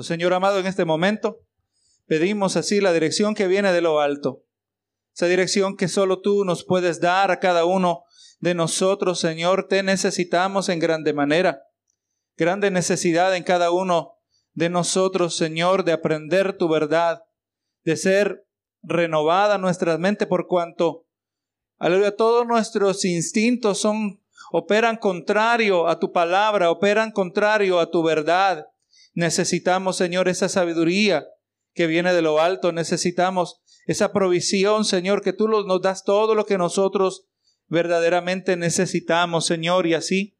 Señor amado, en este momento pedimos así la dirección que viene de lo alto, esa dirección que solo tú nos puedes dar a cada uno de nosotros, Señor, te necesitamos en grande manera, grande necesidad en cada uno de nosotros, Señor, de aprender tu verdad, de ser renovada nuestra mente por cuanto, aleluya, todos nuestros instintos son operan contrario a tu palabra, operan contrario a tu verdad. Necesitamos, Señor, esa sabiduría que viene de lo alto. Necesitamos esa provisión, Señor, que tú nos das todo lo que nosotros verdaderamente necesitamos, Señor. Y así,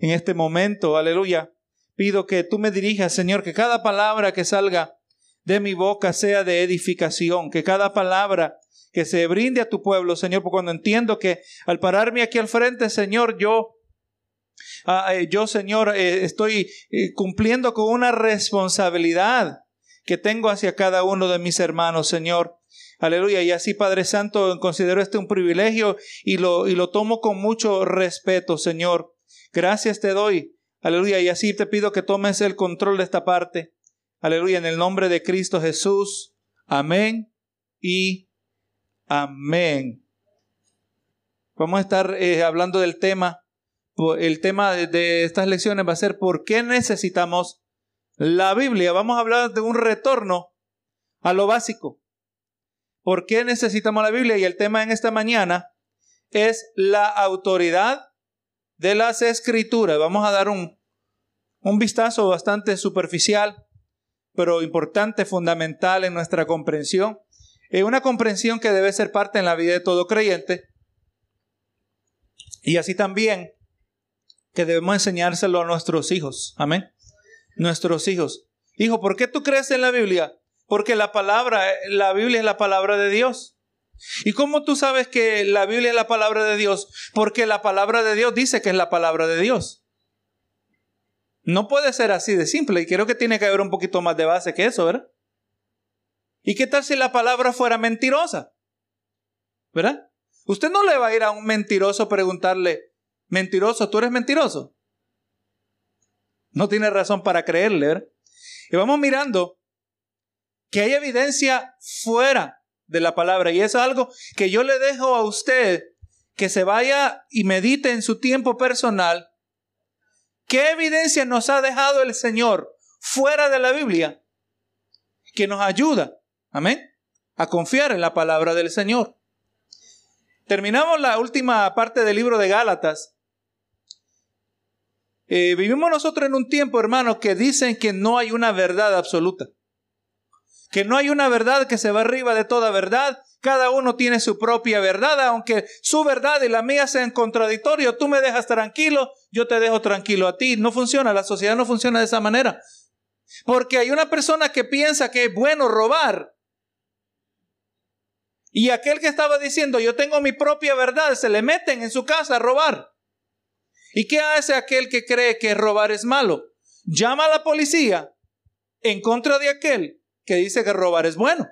en este momento, aleluya, pido que tú me dirijas, Señor, que cada palabra que salga de mi boca sea de edificación, que cada palabra que se brinde a tu pueblo, Señor, porque cuando entiendo que al pararme aquí al frente, Señor, yo, ah, eh, yo, Señor, eh, estoy eh, cumpliendo con una responsabilidad que tengo hacia cada uno de mis hermanos, Señor. Aleluya. Y así, Padre Santo, considero este un privilegio y lo, y lo tomo con mucho respeto, Señor. Gracias te doy. Aleluya. Y así te pido que tomes el control de esta parte. Aleluya. En el nombre de Cristo Jesús. Amén y Amén. Vamos a estar hablando del tema. El tema de, estas lecciones va a ser ¿por qué necesitamos la Biblia? Vamos a hablar de un retorno a lo básico. ¿Por qué necesitamos la Biblia? Y el tema en esta mañana es la autoridad de las escrituras. Vamos a dar un, un vistazo bastante superficial, pero importante, fundamental en nuestra comprensión es una comprensión que debe ser parte en la vida de todo creyente. Y así también que debemos enseñárselo a nuestros hijos. Amén. Nuestros hijos. Hijo, ¿por qué tú crees en la Biblia? Porque la palabra, la Biblia es la palabra de Dios. ¿Y cómo tú sabes que la Biblia es la palabra de Dios? Porque la palabra de Dios dice que es la palabra de Dios. No puede ser así de simple y creo que tiene que haber un poquito más de base que eso, ¿verdad? ¿Y qué tal si la palabra fuera mentirosa? ¿Verdad? Usted no le va a ir a un mentiroso preguntarle, mentiroso, ¿tú eres mentiroso? No tiene razón para creerle, ¿verdad? Y vamos mirando que hay evidencia fuera de la palabra. Y eso es algo que yo le dejo a usted que se vaya y medite en su tiempo personal. ¿Qué evidencia nos ha dejado el Señor fuera de la Biblia que nos ayuda Amén. A confiar en la palabra del Señor. Terminamos la última parte del libro de Gálatas. Eh, vivimos nosotros en un tiempo, hermano, que dicen que no hay una verdad absoluta. Que no hay una verdad que se va arriba de toda verdad. Cada uno tiene su propia verdad, aunque su verdad y la mía sean contradictorios. Tú me dejas tranquilo, yo te dejo tranquilo a ti. No funciona, la sociedad no funciona de esa manera. Porque hay una persona que piensa que es bueno robar y aquel que estaba diciendo, yo tengo mi propia verdad, se le meten en su casa a robar. ¿Y qué hace aquel que cree que robar es malo? Llama a la policía en contra de aquel que dice que robar es bueno.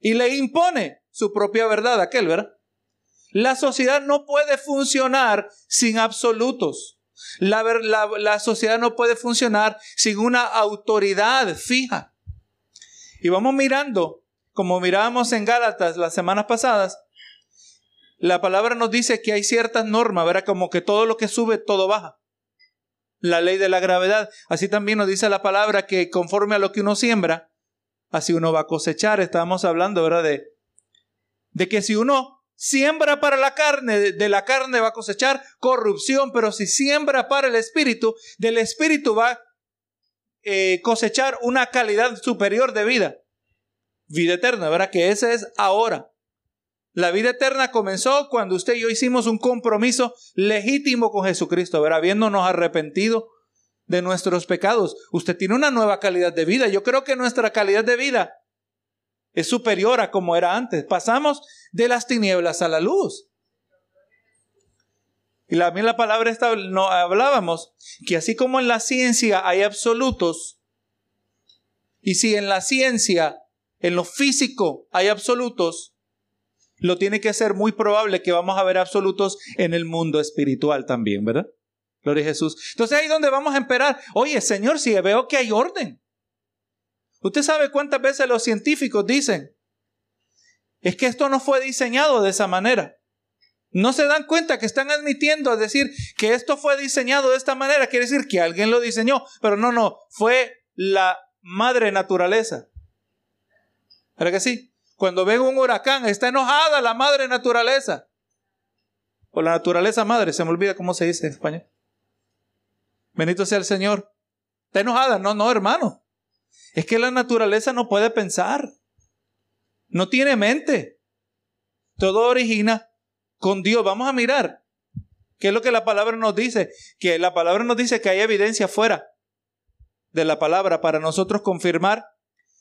Y le impone su propia verdad a aquel, ¿verdad? La sociedad no puede funcionar sin absolutos. La, la, sociedad no puede funcionar sin una autoridad fija. Y vamos mirando como mirábamos en Gálatas las semanas pasadas, la palabra nos dice que hay ciertas normas, ¿verdad? Como que todo lo que sube, todo baja. La ley de la gravedad. Así también nos dice la palabra que conforme a lo que uno siembra, así uno va a cosechar. Estábamos hablando, ¿verdad? De, de que si uno siembra para la carne, de la carne va a cosechar corrupción, pero si siembra para el espíritu, del espíritu va a eh, cosechar una calidad superior de vida vida eterna, ¿verdad? Que esa es ahora. La vida eterna comenzó cuando usted y yo hicimos un compromiso legítimo con Jesucristo, ¿verdad? Habiéndonos arrepentido de nuestros pecados. Usted tiene una nueva calidad de vida. Yo creo que nuestra calidad de vida es superior a como era antes. Pasamos de las tinieblas a la luz. Y la, la palabra esta, no, hablábamos que así como en la ciencia hay absolutos, y si en la ciencia en lo físico hay absolutos, lo tiene que ser muy probable que vamos a ver absolutos en el mundo espiritual también, ¿verdad? Gloria a Jesús. Entonces ahí donde vamos a esperar, oye Señor, si veo que hay orden, Usted sabe cuántas veces los científicos dicen, es que esto no fue diseñado de esa manera. No se dan cuenta que están admitiendo decir que esto fue diseñado de esta manera. Quiere decir que alguien lo diseñó, pero no, no, fue la madre naturaleza. ¿Verdad que sí? Cuando ven un huracán, está enojada la madre naturaleza. O la naturaleza madre, se me olvida cómo se dice en español. Bendito sea el Señor. ¿Está enojada? No, no, hermano. Es que la naturaleza no puede pensar. No tiene mente. Todo origina con Dios. Vamos a mirar. ¿Qué es lo que la palabra nos dice? Que la palabra nos dice que hay evidencia fuera de la palabra para nosotros confirmar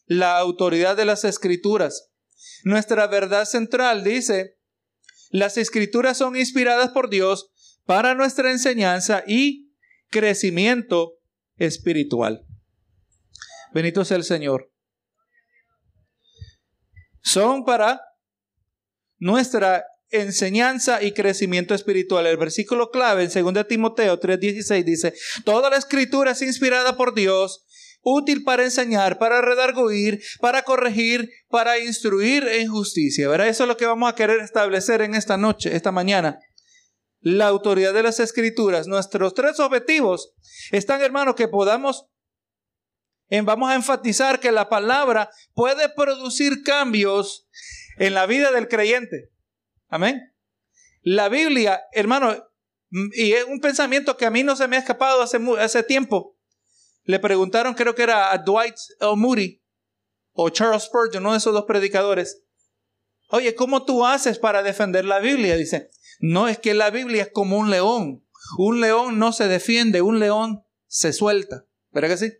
la autoridad de las escrituras. Nuestra verdad central dice, las escrituras son inspiradas por Dios para nuestra enseñanza y crecimiento espiritual. Benito sea el Señor. Son para nuestra enseñanza y crecimiento espiritual. El versículo clave en 2 Timoteo 3:16 dice, toda la escritura es inspirada por Dios, útil para enseñar, para redarguir, para corregir, para instruir en justicia. ¿Verdad? Eso es lo que vamos a querer establecer en esta noche, esta mañana. La autoridad de las escrituras. Nuestros tres objetivos están, hermanos, que podamos vamos a enfatizar que la palabra puede producir cambios en la vida del creyente. Amén. La Biblia, hermano, y es un pensamiento que a mí no se me ha escapado hace, hace tiempo. Le preguntaron, creo que era a Dwight L. Moody o Charles Spurgeon, uno de esos dos predicadores. Oye, ¿cómo tú haces para defender la Biblia? Dice, no es que la Biblia es como un león. Un león no se defiende, un león se suelta. ¿Verdad que sí?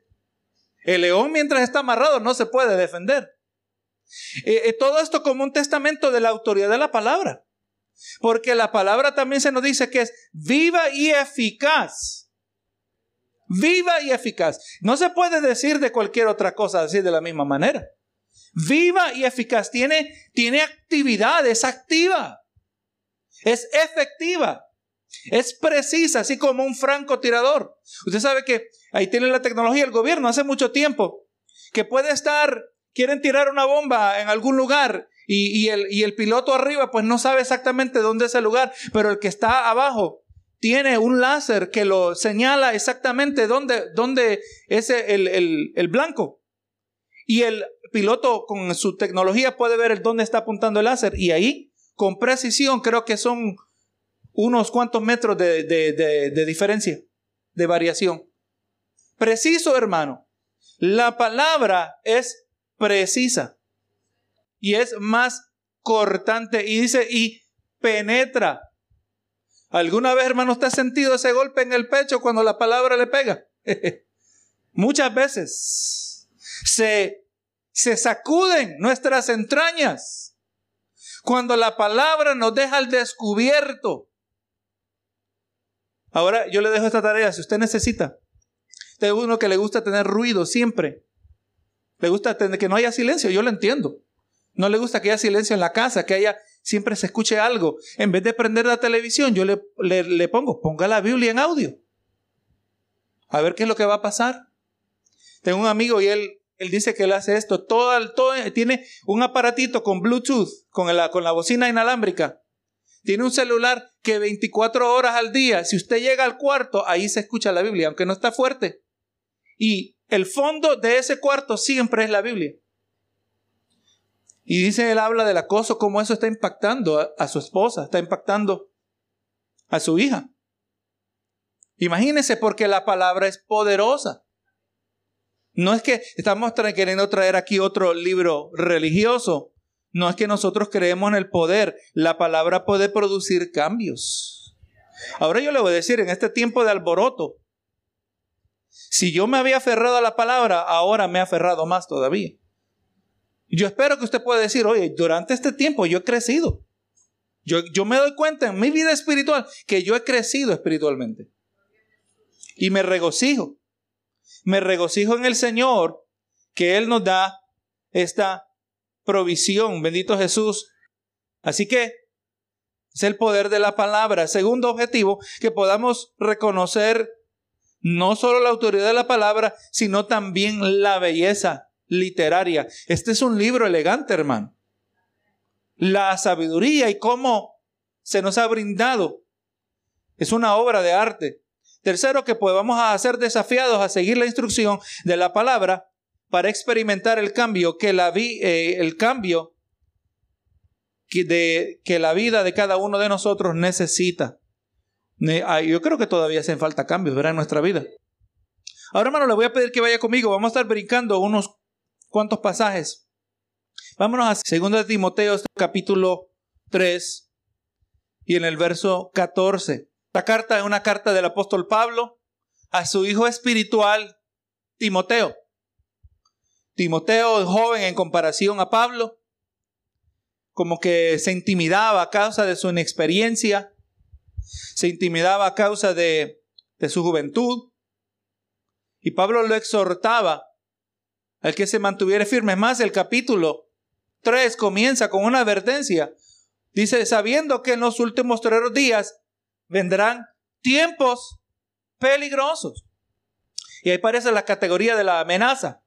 El león mientras está amarrado no se puede defender. Eh, eh, todo esto como un testamento de la autoridad de la palabra. Porque la palabra también se nos dice que es viva y eficaz. Viva y eficaz. No se puede decir de cualquier otra cosa así de la misma manera. Viva y eficaz. Tiene, tiene actividad, es activa. Es efectiva. Es precisa, así como un francotirador. Usted sabe que ahí tiene la tecnología el gobierno hace mucho tiempo, que puede estar quieren tirar una bomba en algún lugar y, el, y, el, piloto arriba pues no sabe exactamente dónde es el lugar, pero el que está abajo tiene un láser que lo señala exactamente dónde, dónde es el, el, el blanco. Y el piloto con su tecnología puede ver dónde está apuntando el láser y ahí con precisión creo que son unos cuantos metros de, de, de diferencia, de variación. Preciso, hermano. La palabra es precisa y es más cortante y dice y penetra. ¿Alguna vez, hermano, usted ha sentido ese golpe en el pecho cuando la palabra le pega? Muchas veces se, se sacuden nuestras entrañas cuando la palabra nos deja al descubierto. Ahora yo le dejo esta tarea, si usted necesita. Usted es uno que le gusta tener ruido siempre. Le gusta que no haya silencio, yo lo entiendo. No le gusta que haya silencio en la casa, que haya siempre se escuche algo. En vez de prender la televisión, yo le, le, pongo, ponga la Biblia en audio. A ver qué es lo que va a pasar. Tengo un amigo y él, él dice que él hace esto. Todo, todo, tiene un aparatito con Bluetooth, con la, con la bocina inalámbrica. Tiene un celular que 24 horas al día, si usted llega al cuarto, ahí se escucha la Biblia, aunque no está fuerte. Y el fondo de ese cuarto siempre es la Biblia. Y dice, él habla del acoso, cómo eso está impactando a, su esposa, está impactando a su hija. Imagínense porque la palabra es poderosa. No es que estamos queriendo traer aquí otro libro religioso. No es que nosotros creemos en el poder. La palabra puede producir cambios. Ahora yo le voy a decir, en este tiempo de alboroto, si yo me había aferrado a la palabra, ahora me he aferrado más todavía. Yo espero que usted pueda decir, oye, durante este tiempo yo he crecido. Yo, yo me doy cuenta en mi vida espiritual que yo he crecido espiritualmente. Y me regocijo. Me regocijo en el Señor que Él nos da esta provisión. Bendito Jesús. Así que es el poder de la palabra. Segundo objetivo, que podamos reconocer no solo la autoridad de la palabra, sino también la belleza, literaria. Este es un libro elegante, hermano. La sabiduría y cómo se nos ha brindado es una obra de arte. Tercero, que podamos a ser desafiados a seguir la instrucción de la palabra para experimentar el cambio que la vi, eh, el cambio que, de, que la vida de cada uno de nosotros necesita. Yo creo que todavía hacen falta cambios, ¿verdad? En nuestra vida. Ahora, hermano, le voy a pedir que vaya conmigo. Vamos a estar brincando unos cuantos pasajes. Vámonos a 2 Timoteo, capítulo 3, y en el verso 14. La carta es una carta del apóstol Pablo a su hijo espiritual, Timoteo. Timoteo, joven en comparación a Pablo, como que se intimidaba a causa de su inexperiencia, se intimidaba a causa de, de su juventud. Y Pablo lo exhortaba al que se mantuviera firme. más, el capítulo 3 comienza con una advertencia. Dice, sabiendo que en los últimos tres días vendrán tiempos peligrosos. Y ahí aparece la categoría de la amenaza.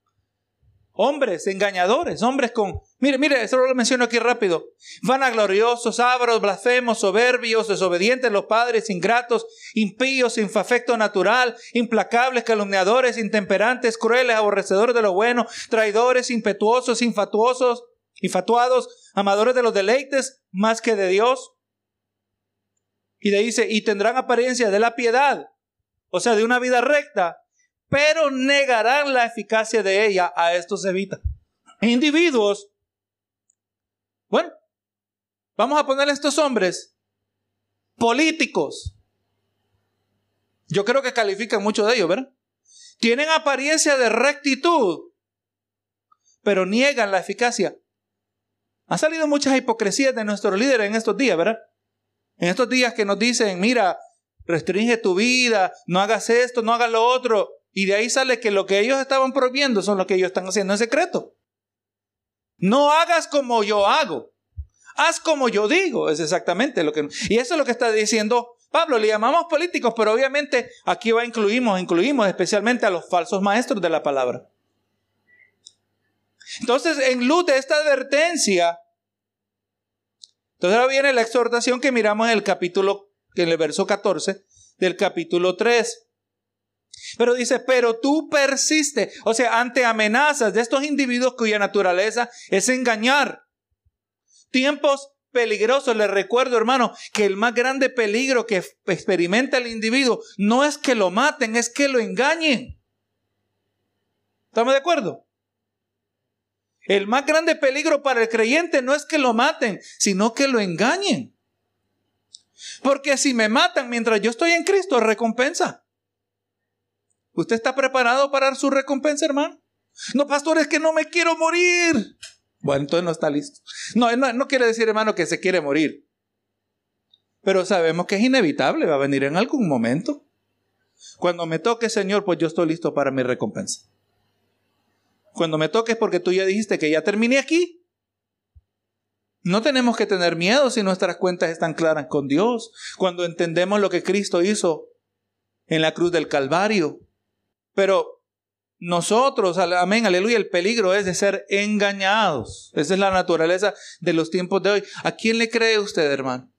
Hombres engañadores, hombres con... Mire, mire, solo lo menciono aquí rápido. Vanagloriosos, ávaros, blasfemos, soberbios, desobedientes los padres, ingratos, impíos, sin afecto natural, implacables, calumniadores, intemperantes, crueles, aborrecedores de lo bueno, traidores, impetuosos, infatuosos, infatuados, amadores de los deleites más que de Dios. Y le dice, y tendrán apariencia de la piedad, o sea, de una vida recta, pero negarán la eficacia de ella. A estos se evita. Individuos. Bueno, vamos a poner a estos hombres políticos. Yo creo que califican mucho de ellos, ¿verdad? Tienen apariencia de rectitud, pero niegan la eficacia. Han salido muchas hipocresías de nuestros líderes en estos días, ¿verdad? En estos días que nos dicen, mira, restringe tu vida, no hagas esto, no hagas lo otro. Y de ahí sale que lo que ellos estaban prohibiendo son lo que ellos están haciendo en secreto. No hagas como yo hago. Haz como yo digo. Es exactamente lo que... Y eso es lo que está diciendo Pablo. Le llamamos políticos, pero obviamente aquí va incluimos, incluimos especialmente a los falsos maestros de la palabra. Entonces, en luz de esta advertencia, entonces ahora viene la exhortación que miramos en el capítulo, en el verso 14 del capítulo 3. Pero dice, pero tú persiste, o sea, ante amenazas de estos individuos cuya naturaleza es engañar. Tiempos peligrosos, les recuerdo hermano, que el más grande peligro que experimenta el individuo no es que lo maten, es que lo engañen. ¿Estamos de acuerdo? El más grande peligro para el creyente no es que lo maten, sino que lo engañen. Porque si me matan mientras yo estoy en Cristo, recompensa. ¿Usted está preparado para su recompensa, hermano? No, pastor, es que no me quiero morir. Bueno, entonces no está listo. No, no, no quiere decir, hermano, que se quiere morir. Pero sabemos que es inevitable, va a venir en algún momento. Cuando me toque, Señor, pues yo estoy listo para mi recompensa. Cuando me toque es porque tú ya dijiste que ya terminé aquí. No tenemos que tener miedo si nuestras cuentas están claras con Dios. Cuando entendemos lo que Cristo hizo en la cruz del Calvario. Pero nosotros, amén, aleluya, el peligro es de ser engañados. Esa es la naturaleza de los tiempos de hoy. ¿A quién le cree usted, hermano?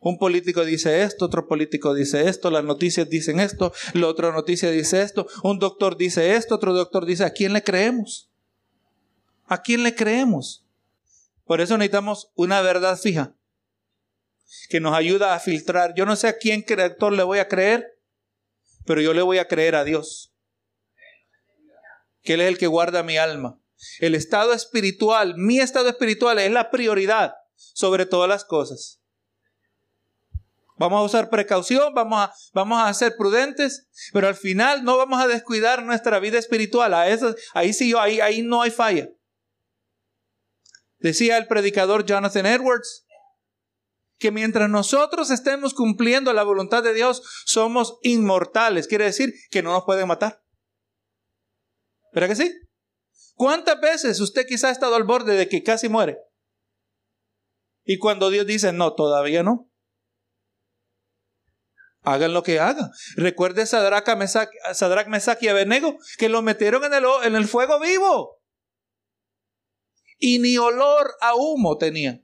Un político dice esto, otro político dice esto, las noticias dicen esto, la otra noticia dice esto, un doctor dice esto, otro doctor dice, ¿a quién le creemos? ¿A quién le creemos? Por eso necesitamos una verdad fija que nos ayuda a filtrar. Yo no sé a quién doctor le voy a creer, pero yo le voy a creer a Dios. Que Él es el que guarda mi alma. El estado espiritual, mi estado espiritual es la prioridad sobre todas las cosas. Vamos a usar precaución, vamos a, vamos a ser prudentes, pero al final no vamos a descuidar nuestra vida espiritual. A eso, ahí sí, ahí, ahí no hay falla. Decía el predicador Jonathan Edwards, que mientras nosotros estemos cumpliendo la voluntad de Dios, somos inmortales. Quiere decir que no nos pueden matar. ¿Verdad que sí? ¿Cuántas veces usted quizá ha estado al borde de que casi muere? Y cuando Dios dice, no, todavía no. hagan lo que hagan. Recuerde Sadrach, Mesach, Sadrach, Mesach y Abednego que lo metieron en el, en el fuego vivo. Y ni olor a humo tenía.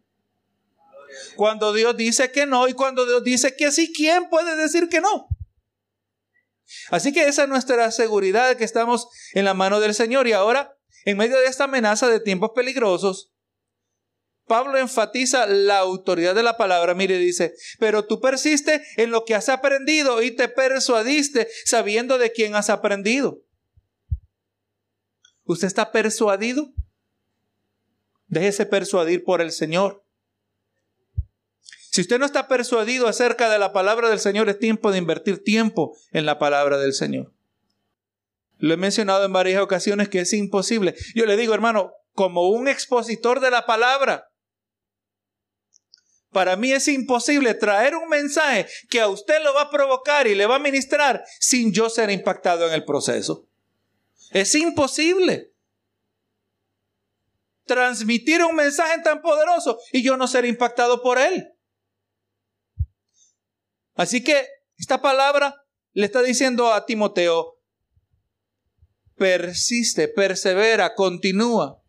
Cuando Dios dice que no y cuando Dios dice que sí, ¿quién puede decir que no? Así que esa es nuestra seguridad que estamos en la mano del Señor. Y ahora, en medio de esta amenaza de tiempos peligrosos, Pablo enfatiza la autoridad de la palabra. Mire, dice, pero tú persiste en lo que has aprendido y te persuadiste sabiendo de quién has aprendido. ¿Usted está persuadido? Déjese persuadir por el Señor. Si usted no está persuadido acerca de la palabra del Señor, es tiempo de invertir tiempo en la palabra del Señor. Lo he mencionado en varias ocasiones que es imposible. Yo le digo, hermano, como un expositor de la palabra, para mí es imposible traer un mensaje que a usted lo va a provocar y le va a ministrar sin yo ser impactado en el proceso. Es imposible transmitir un mensaje tan poderoso y yo no ser impactado por él. Así que esta palabra le está diciendo a Timoteo, persiste, persevera, continúa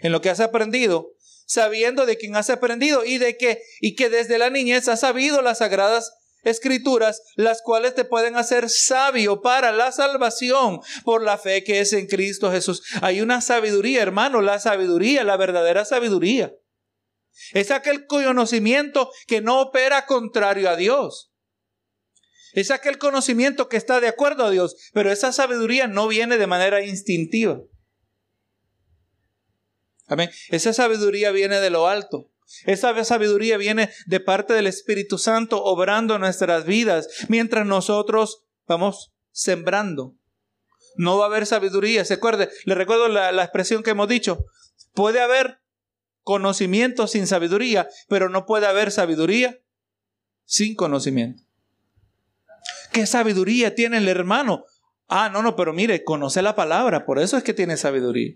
en lo que has aprendido, sabiendo de quién has aprendido y de que y que desde la niñez has sabido las sagradas escrituras, las cuales te pueden hacer sabio para la salvación por la fe que es en Cristo Jesús. Hay una sabiduría, hermano, la sabiduría, la verdadera sabiduría es aquel conocimiento que no opera contrario a Dios. Es aquel conocimiento que está de acuerdo a Dios, pero esa sabiduría no viene de manera instintiva. Amén. Esa sabiduría viene de lo alto. Esa sabiduría viene de parte del Espíritu Santo obrando nuestras vidas mientras nosotros vamos sembrando. No va a haber sabiduría. Se acuerde, le recuerdo la, la expresión que hemos dicho. Puede haber conocimiento sin sabiduría, pero no puede haber sabiduría sin conocimiento. ¿Qué sabiduría tiene el hermano? Ah, no, no, pero mire, conoce la palabra, por eso es que tiene sabiduría.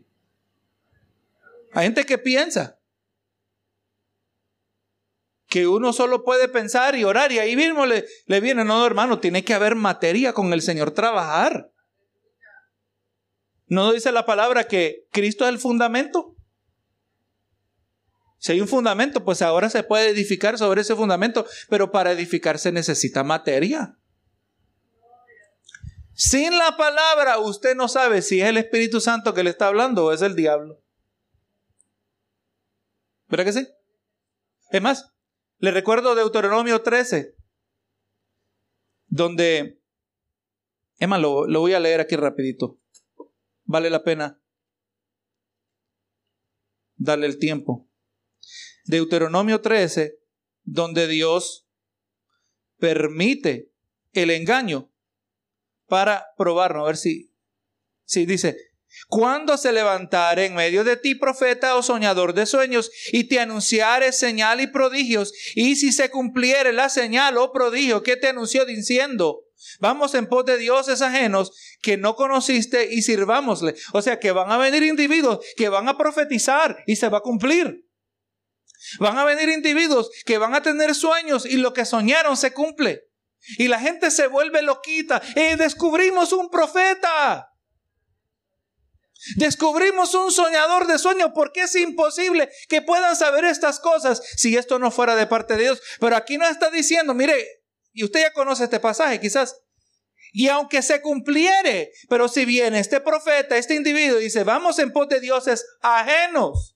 Hay gente que piensa que uno solo puede pensar y orar y ahí mismo le, le viene, no, hermano, tiene que haber materia con el Señor, trabajar. ¿No dice la palabra que Cristo es el fundamento? Si hay un fundamento, pues ahora se puede edificar sobre ese fundamento, pero para edificar se necesita materia. Sin la palabra, usted no sabe si es el Espíritu Santo que le está hablando o es el diablo. ¿Verdad que sí? Es más, le recuerdo Deuteronomio 13, donde, es más, lo, lo voy a leer aquí rapidito. Vale la pena darle el tiempo. Deuteronomio 13, donde Dios permite el engaño para probarnos. A ver si, si dice, cuando se levantare en medio de ti profeta o soñador de sueños y te anunciare señal y prodigios, y si se cumpliere la señal o prodigio que te anunció diciendo, vamos en pos de dioses ajenos que no conociste y sirvámosle. O sea que van a venir individuos que van a profetizar y se va a cumplir. Van a venir individuos que van a tener sueños y lo que soñaron se cumple. Y la gente se vuelve loquita. Y descubrimos un profeta. Descubrimos un soñador de sueños porque es imposible que puedan saber estas cosas si esto no fuera de parte de Dios. Pero aquí no está diciendo, mire, y usted ya conoce este pasaje quizás. Y aunque se cumpliere, pero si viene este profeta, este individuo, dice, vamos en pos de dioses ajenos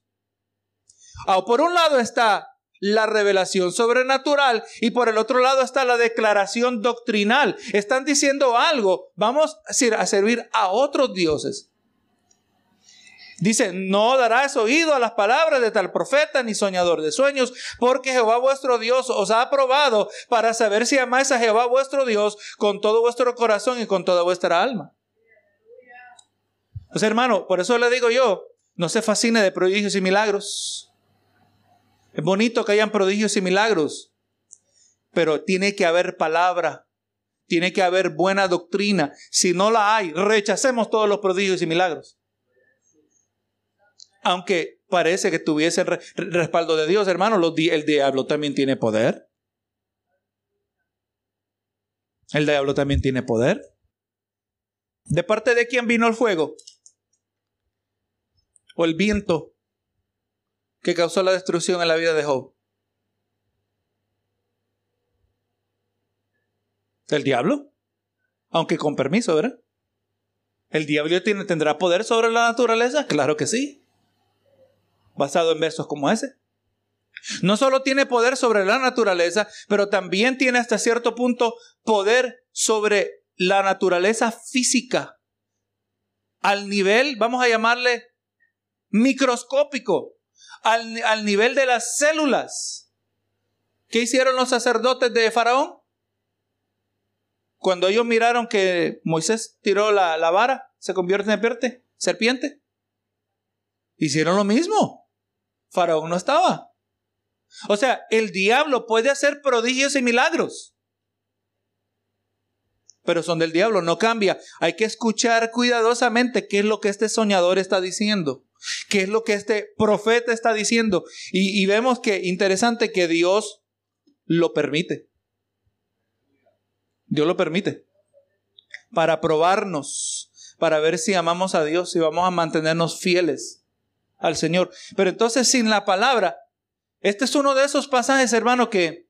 Ah, por un lado está la revelación sobrenatural y por el otro lado está la declaración doctrinal. Están diciendo algo, vamos a servir a otros dioses. Dice, no darás oído a las palabras de tal profeta ni soñador de sueños, porque Jehová vuestro Dios os ha aprobado para saber si amáis a Jehová vuestro Dios con todo vuestro corazón y con toda vuestra alma. Pues hermano, por eso le digo yo, no se fascine de prodigios y milagros. Es bonito que hayan prodigios y milagros, pero tiene que haber palabra, tiene que haber buena doctrina. Si no la hay, rechacemos todos los prodigios y milagros. Aunque parece que tuviese el respaldo de Dios, hermano, el diablo también tiene poder. El diablo también tiene poder. ¿De parte de quién vino el fuego? ¿O el viento que causó la destrucción en la vida de Job? ¿El diablo? Aunque con permiso, ¿verdad? ¿El diablo tiene, tendrá poder sobre la naturaleza? Claro que sí. Basado en versos como ese. No solo tiene poder sobre la naturaleza, pero también tiene hasta cierto punto poder sobre la naturaleza física. Al nivel, vamos a llamarle microscópico, al, al nivel de las células. ¿Qué hicieron los sacerdotes de Faraón? Cuando ellos miraron que Moisés tiró la, la vara, se convierte en serpiente. Hicieron lo mismo. Faraón no estaba. O sea, el diablo puede hacer prodigios y milagros. Pero son del diablo, no cambia. Hay que escuchar cuidadosamente qué es lo que este soñador está diciendo. ¿Qué es lo que este profeta está diciendo? Y, vemos que interesante que Dios lo permite. Dios lo permite. Para probarnos, para ver si amamos a Dios, si vamos a mantenernos fieles al Señor. Pero entonces sin la palabra, este es uno de esos pasajes, hermano, que,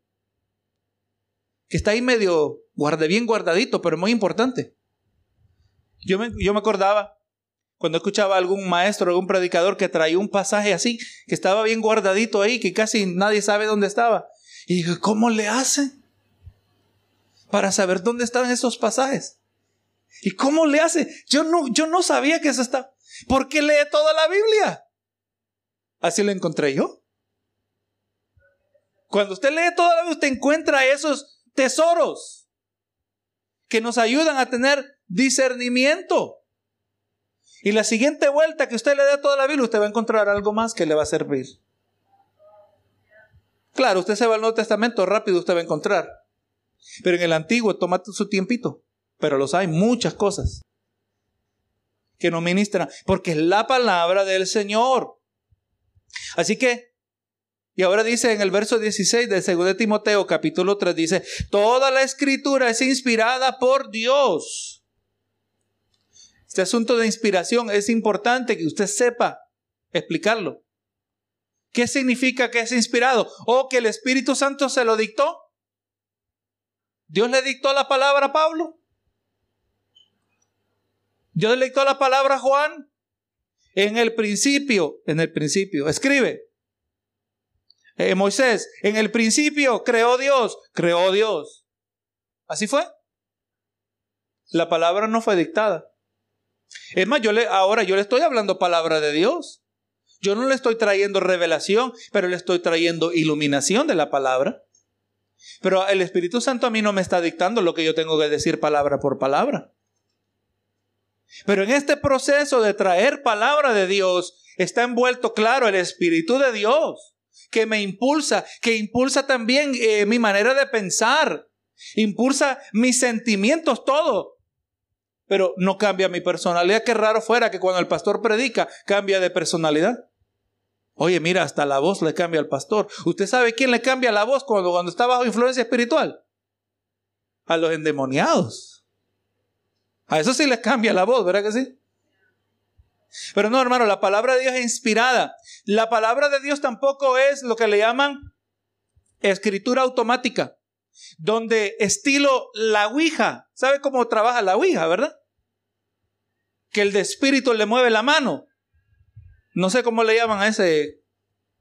que está ahí medio guarde bien guardadito, pero muy importante. Yo me, yo me acordaba cuando escuchaba a algún maestro, algún predicador que traía un pasaje así, que estaba bien guardadito ahí, que casi nadie sabe dónde estaba. Y dije, ¿cómo le hacen? para saber dónde están esos pasajes. ¿Y cómo le hace? Yo no, yo no sabía que eso está. ¿Por qué lee toda la Biblia? Así lo encontré yo. Cuando usted lee toda la Biblia, usted encuentra esos tesoros que nos ayudan a tener discernimiento. Y la siguiente vuelta que usted le dé a toda la Biblia, usted va a encontrar algo más que le va a servir. Claro, usted se va al Nuevo Testamento, rápido usted va a encontrar. Pero en el antiguo toma su tiempito. Pero los hay muchas cosas que no ministran, porque es la palabra del Señor. Así que, y ahora dice en el verso 16 del 2 de Timoteo capítulo 3, dice, toda la escritura es inspirada por Dios. Este asunto de inspiración es importante que usted sepa explicarlo. ¿Qué significa que es inspirado? ¿O que el Espíritu Santo se lo dictó? Dios le dictó la palabra a Pablo. Dios le dictó la palabra a Juan. En el principio, en el principio, escribe. Eh, Moisés, en el principio creó Dios, creó Dios. Así fue. La palabra no fue dictada. Es más, yo le, ahora yo le estoy hablando palabra de Dios. Yo no le estoy trayendo revelación, pero le estoy trayendo iluminación de la palabra. Pero el Espíritu Santo a mí no me está dictando lo que yo tengo que decir palabra por palabra. Pero en este proceso de traer palabra de Dios está envuelto, claro, el Espíritu de Dios, que me impulsa, que impulsa también eh, mi manera de pensar, impulsa mis sentimientos, todo. Pero no cambia mi personalidad. Qué raro fuera que cuando el pastor predica cambia de personalidad. Oye, mira, hasta la voz le cambia al pastor. ¿Usted sabe quién le cambia la voz cuando, cuando está bajo influencia espiritual? A los endemoniados. A eso sí les cambia la voz, ¿verdad que sí? Pero no, hermano, la palabra de Dios es inspirada. La palabra de Dios tampoco es lo que le llaman escritura automática, donde estilo la Ouija. ¿Sabe cómo trabaja la Ouija, verdad? Que el espíritu le mueve la mano. No sé cómo le llaman a ese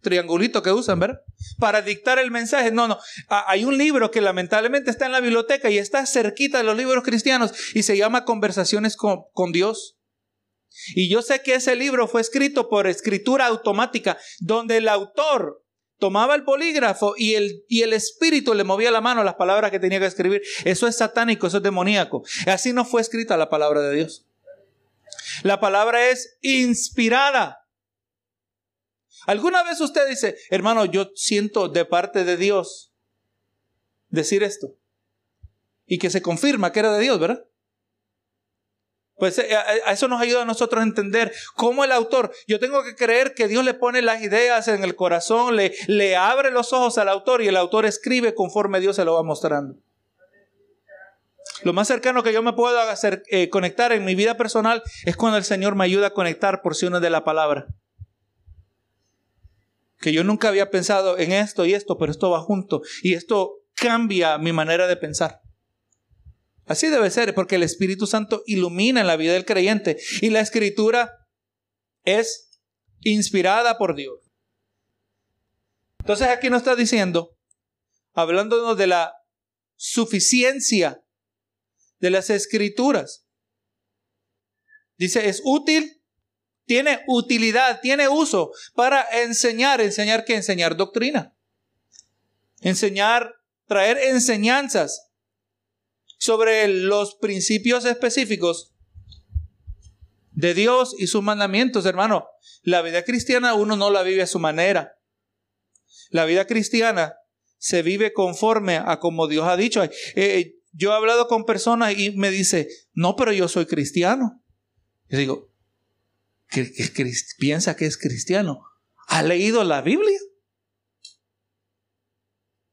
triangulito que usan, ¿verdad? Para dictar el mensaje. No, no. Hay un libro que lamentablemente está en la biblioteca y está cerquita de los libros cristianos y se llama Conversaciones con, Dios. Y yo sé que ese libro fue escrito por escritura automática, donde el autor tomaba el polígrafo y el, y el espíritu le movía la mano las palabras que tenía que escribir. Eso es satánico, eso es demoníaco. Así no fue escrita la palabra de Dios. La palabra es inspirada. ¿Alguna vez usted dice, hermano, yo siento de parte de Dios decir esto? Y que se confirma que era de Dios, ¿verdad? Pues eh, a eso nos ayuda a nosotros a entender cómo el autor, yo tengo que creer que Dios le pone las ideas en el corazón, le, le abre los ojos al autor y el autor escribe conforme Dios se lo va mostrando. Lo más cercano que yo me puedo hacer, eh, conectar en mi vida personal es cuando el Señor me ayuda a conectar porciones de la palabra. Que yo nunca había pensado en esto y esto, pero esto va junto. Y esto cambia mi manera de pensar. Así debe ser, porque el Espíritu Santo ilumina en la vida del creyente. Y la escritura es inspirada por Dios. Entonces aquí nos está diciendo, hablándonos de la suficiencia de las escrituras. Dice, es útil, tiene utilidad, tiene uso para enseñar, enseñar que enseñar doctrina. Enseñar, traer enseñanzas sobre los principios específicos de Dios y sus mandamientos, hermano. La vida cristiana uno no la vive a su manera. La vida cristiana se vive conforme a como Dios ha dicho. Eh, yo he hablado con personas y me dice, no, pero yo soy cristiano. Yo digo, ¿qué, piensa que es cristiano? ¿Ha leído la Biblia?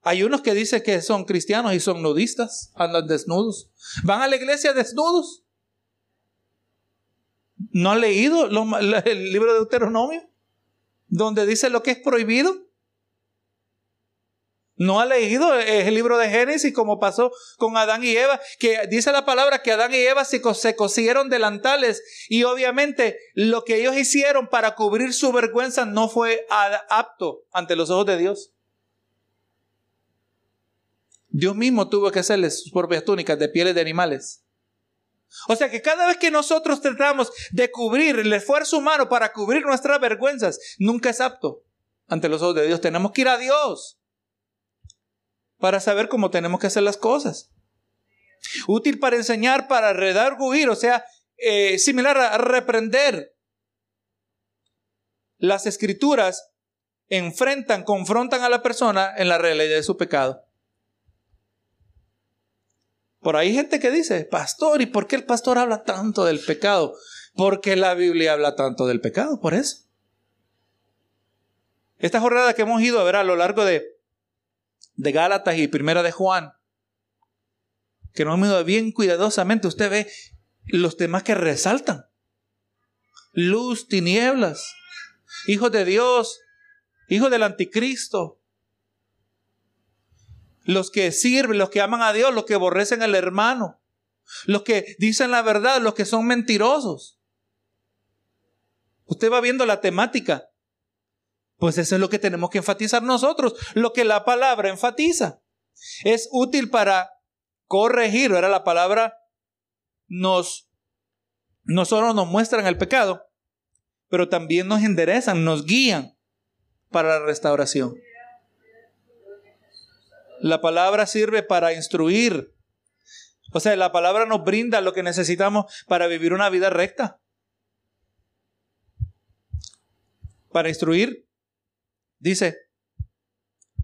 Hay unos que dicen que son cristianos y son nudistas, andan desnudos. Van a la iglesia desnudos. ¿No han leído el libro de Deuteronomio? Donde dice lo que es prohibido. No ha leído el libro de Génesis como pasó con Adán y Eva, que dice la palabra que Adán y Eva se, cosieron delantales y obviamente lo que ellos hicieron para cubrir su vergüenza no fue apto ante los ojos de Dios. Dios mismo tuvo que hacerles sus propias túnicas de pieles de animales. O sea que cada vez que nosotros tratamos de cubrir el esfuerzo humano para cubrir nuestras vergüenzas, nunca es apto ante los ojos de Dios. Tenemos que ir a Dios para saber cómo tenemos que hacer las cosas. Útil para enseñar, para redarguir, o sea, eh, similar a reprender. Las escrituras enfrentan, confrontan a la persona en la realidad de su pecado. Por ahí hay gente que dice, pastor, ¿y por qué el pastor habla tanto del pecado? Porque la Biblia habla tanto del pecado, por eso. Esta jornada que hemos ido a ver a lo largo de de Gálatas y Primera de Juan, que nos hemos bien cuidadosamente, usted ve los temas que resaltan. Luz, tinieblas, hijos de Dios, hijos del anticristo, los que sirven, los que aman a Dios, los que aborrecen al hermano, los que dicen la verdad, los que son mentirosos. Usted va viendo la temática pues eso es lo que tenemos que enfatizar nosotros, lo que la palabra enfatiza. Es útil para corregir, era la palabra nos no solo nos muestran el pecado, pero también nos enderezan, nos guían para la restauración. La palabra sirve para instruir. O sea, la palabra nos brinda lo que necesitamos para vivir una vida recta. Para instruir, dice,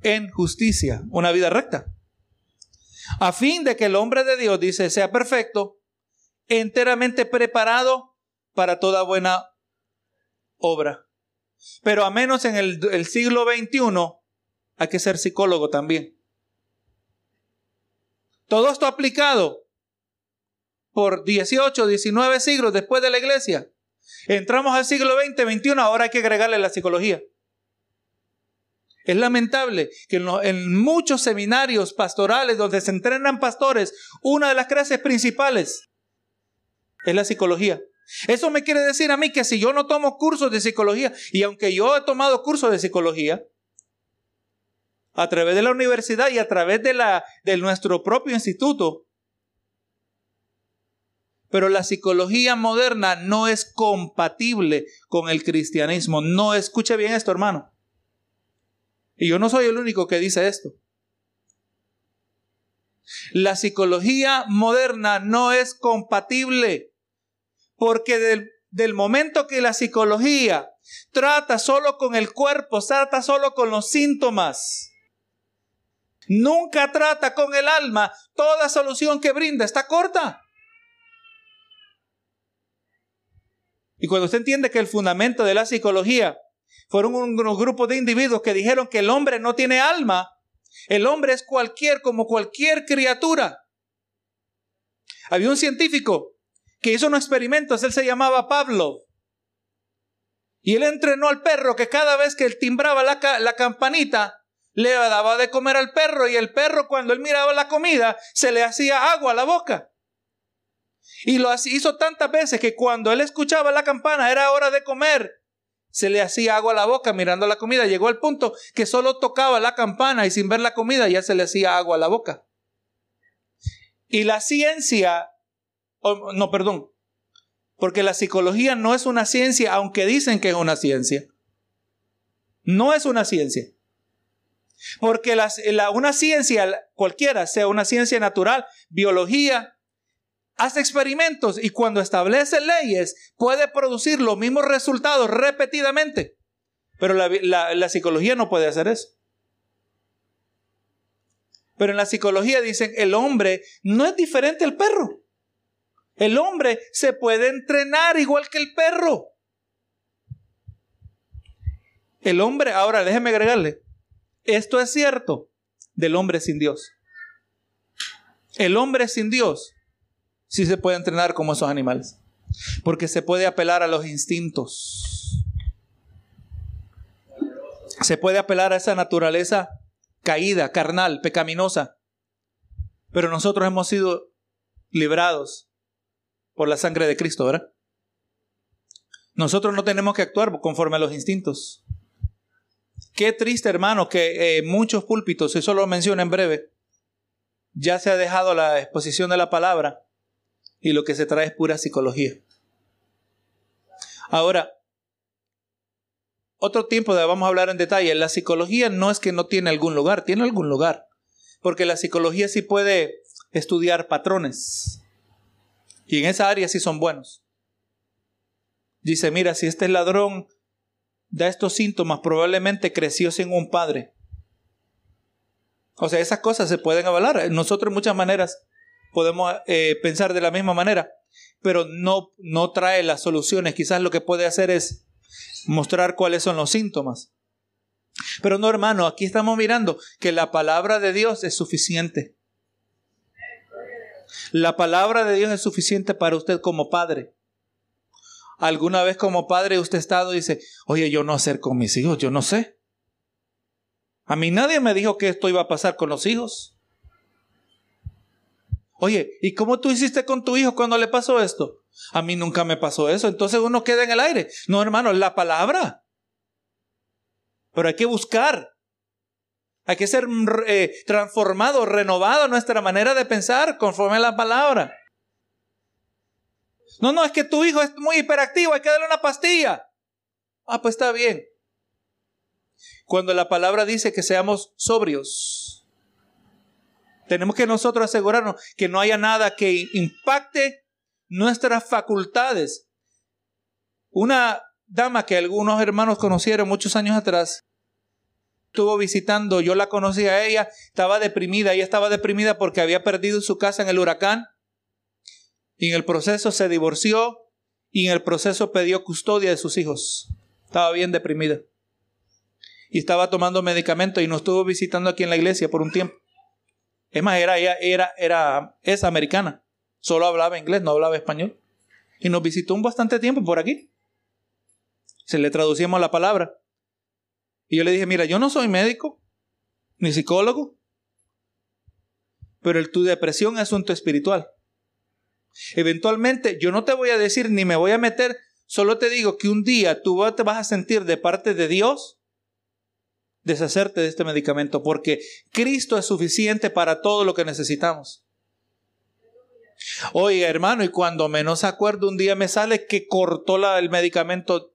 en justicia, una vida recta. A fin de que el hombre de Dios, dice, sea perfecto, enteramente preparado para toda buena obra. Pero a menos en el, el siglo XXI hay que ser psicólogo también. Todo esto aplicado por 18, 19 siglos después de la iglesia. Entramos al siglo XX, XXI, ahora hay que agregarle la psicología. Es lamentable que en, muchos seminarios pastorales donde se entrenan pastores, una de las clases principales es la psicología. Eso me quiere decir a mí que si yo no tomo cursos de psicología, y aunque yo he tomado cursos de psicología, a través de la universidad y a través de, la, de nuestro propio instituto, pero la psicología moderna no es compatible con el cristianismo. No escuche bien esto, hermano. Y yo no soy el único que dice esto. La psicología moderna no es compatible porque del, momento que la psicología trata solo con el cuerpo, trata solo con los síntomas, nunca trata con el alma, toda solución que brinda está corta. Y cuando usted entiende que el fundamento de la psicología fueron unos grupos de individuos que dijeron que el hombre no tiene alma. El hombre es cualquier, como cualquier criatura. Había un científico que hizo unos experimentos, él se llamaba Pablo. Y él entrenó al perro que cada vez que él timbraba la, la campanita, le daba de comer al perro y el perro cuando él miraba la comida se le hacía agua a la boca. Y lo hizo tantas veces que cuando él escuchaba la campana era hora de comer, se le hacía agua a la boca mirando la comida. Llegó al punto que solo tocaba la campana y sin ver la comida ya se le hacía agua a la boca. Y la ciencia, no, perdón, porque la psicología no es una ciencia, aunque dicen que es una ciencia. No es una ciencia. Porque una ciencia, cualquiera, sea una ciencia natural, biología, hace experimentos y cuando establece leyes puede producir los mismos resultados repetidamente. Pero la psicología no puede hacer eso. Pero en la psicología dicen, el hombre no es diferente al perro. El hombre se puede entrenar igual que el perro. El hombre, ahora déjeme agregarle, esto es cierto del hombre sin Dios. El hombre sin Dios sí se puede entrenar como esos animales, porque se puede apelar a los instintos. Se puede apelar a esa naturaleza caída, carnal, pecaminosa. Pero nosotros hemos sido librados por la sangre de Cristo, ¿verdad? Nosotros no tenemos que actuar conforme a los instintos. Qué triste, hermano, que eh, muchos púlpitos, eso lo menciono en breve, ya se ha dejado la exposición de la palabra y lo que se trae es pura psicología. Ahora, otro tiempo vamos a hablar en detalle. La psicología no es que no tiene algún lugar, tiene algún lugar. Porque la psicología sí puede estudiar patrones. Y en esa área sí son buenos. Dice, mira, si este ladrón da estos síntomas, probablemente creció sin un padre. O sea, esas cosas se pueden avalar. Nosotros en muchas maneras podemos eh, pensar de la misma manera, pero no, no trae las soluciones. Quizás lo que puede hacer es mostrar cuáles son los síntomas. Pero no, hermano, aquí estamos mirando que la palabra de Dios es suficiente. La palabra de Dios es suficiente para usted como padre. ¿Alguna vez como padre usted ha estado y dice, oye, yo no hacer con mis hijos, yo no sé? A mí nadie me dijo que esto iba a pasar con los hijos. Oye, ¿y cómo tú hiciste con tu hijo cuando le pasó esto? A mí nunca me pasó eso. Entonces uno queda en el aire. No, hermano, la palabra. Pero hay que buscar. Hay que ser eh, transformado, renovado nuestra manera de pensar conforme a la palabra. No, no, es que tu hijo es muy hiperactivo, hay que darle una pastilla. Ah, pues está bien. Cuando la palabra dice que seamos sobrios, tenemos que nosotros asegurarnos que no haya nada que impacte nuestras facultades. Una dama que algunos hermanos conocieron muchos años atrás, estuvo visitando, yo la conocí a ella, estaba deprimida, ella estaba deprimida porque había perdido su casa en el huracán y en el proceso se divorció y en el proceso pidió custodia de sus hijos. Estaba bien deprimida. Y estaba tomando medicamento y nos estuvo visitando aquí en la iglesia por un tiempo. Es más, era, era, era, americana. Solo hablaba inglés, no hablaba español. Y nos visitó un bastante tiempo por aquí. Se le traducíamos la palabra. Y yo le dije, mira, yo no soy médico, ni psicólogo, pero el, tu depresión es asunto espiritual. Eventualmente yo no te voy a decir ni me voy a meter, solo te digo que un día tú te vas a sentir de parte de Dios deshacerte de este medicamento, porque Cristo es suficiente para todo lo que necesitamos. Oiga, hermano, y cuando menos acuerdo, un día me sale que cortó el medicamento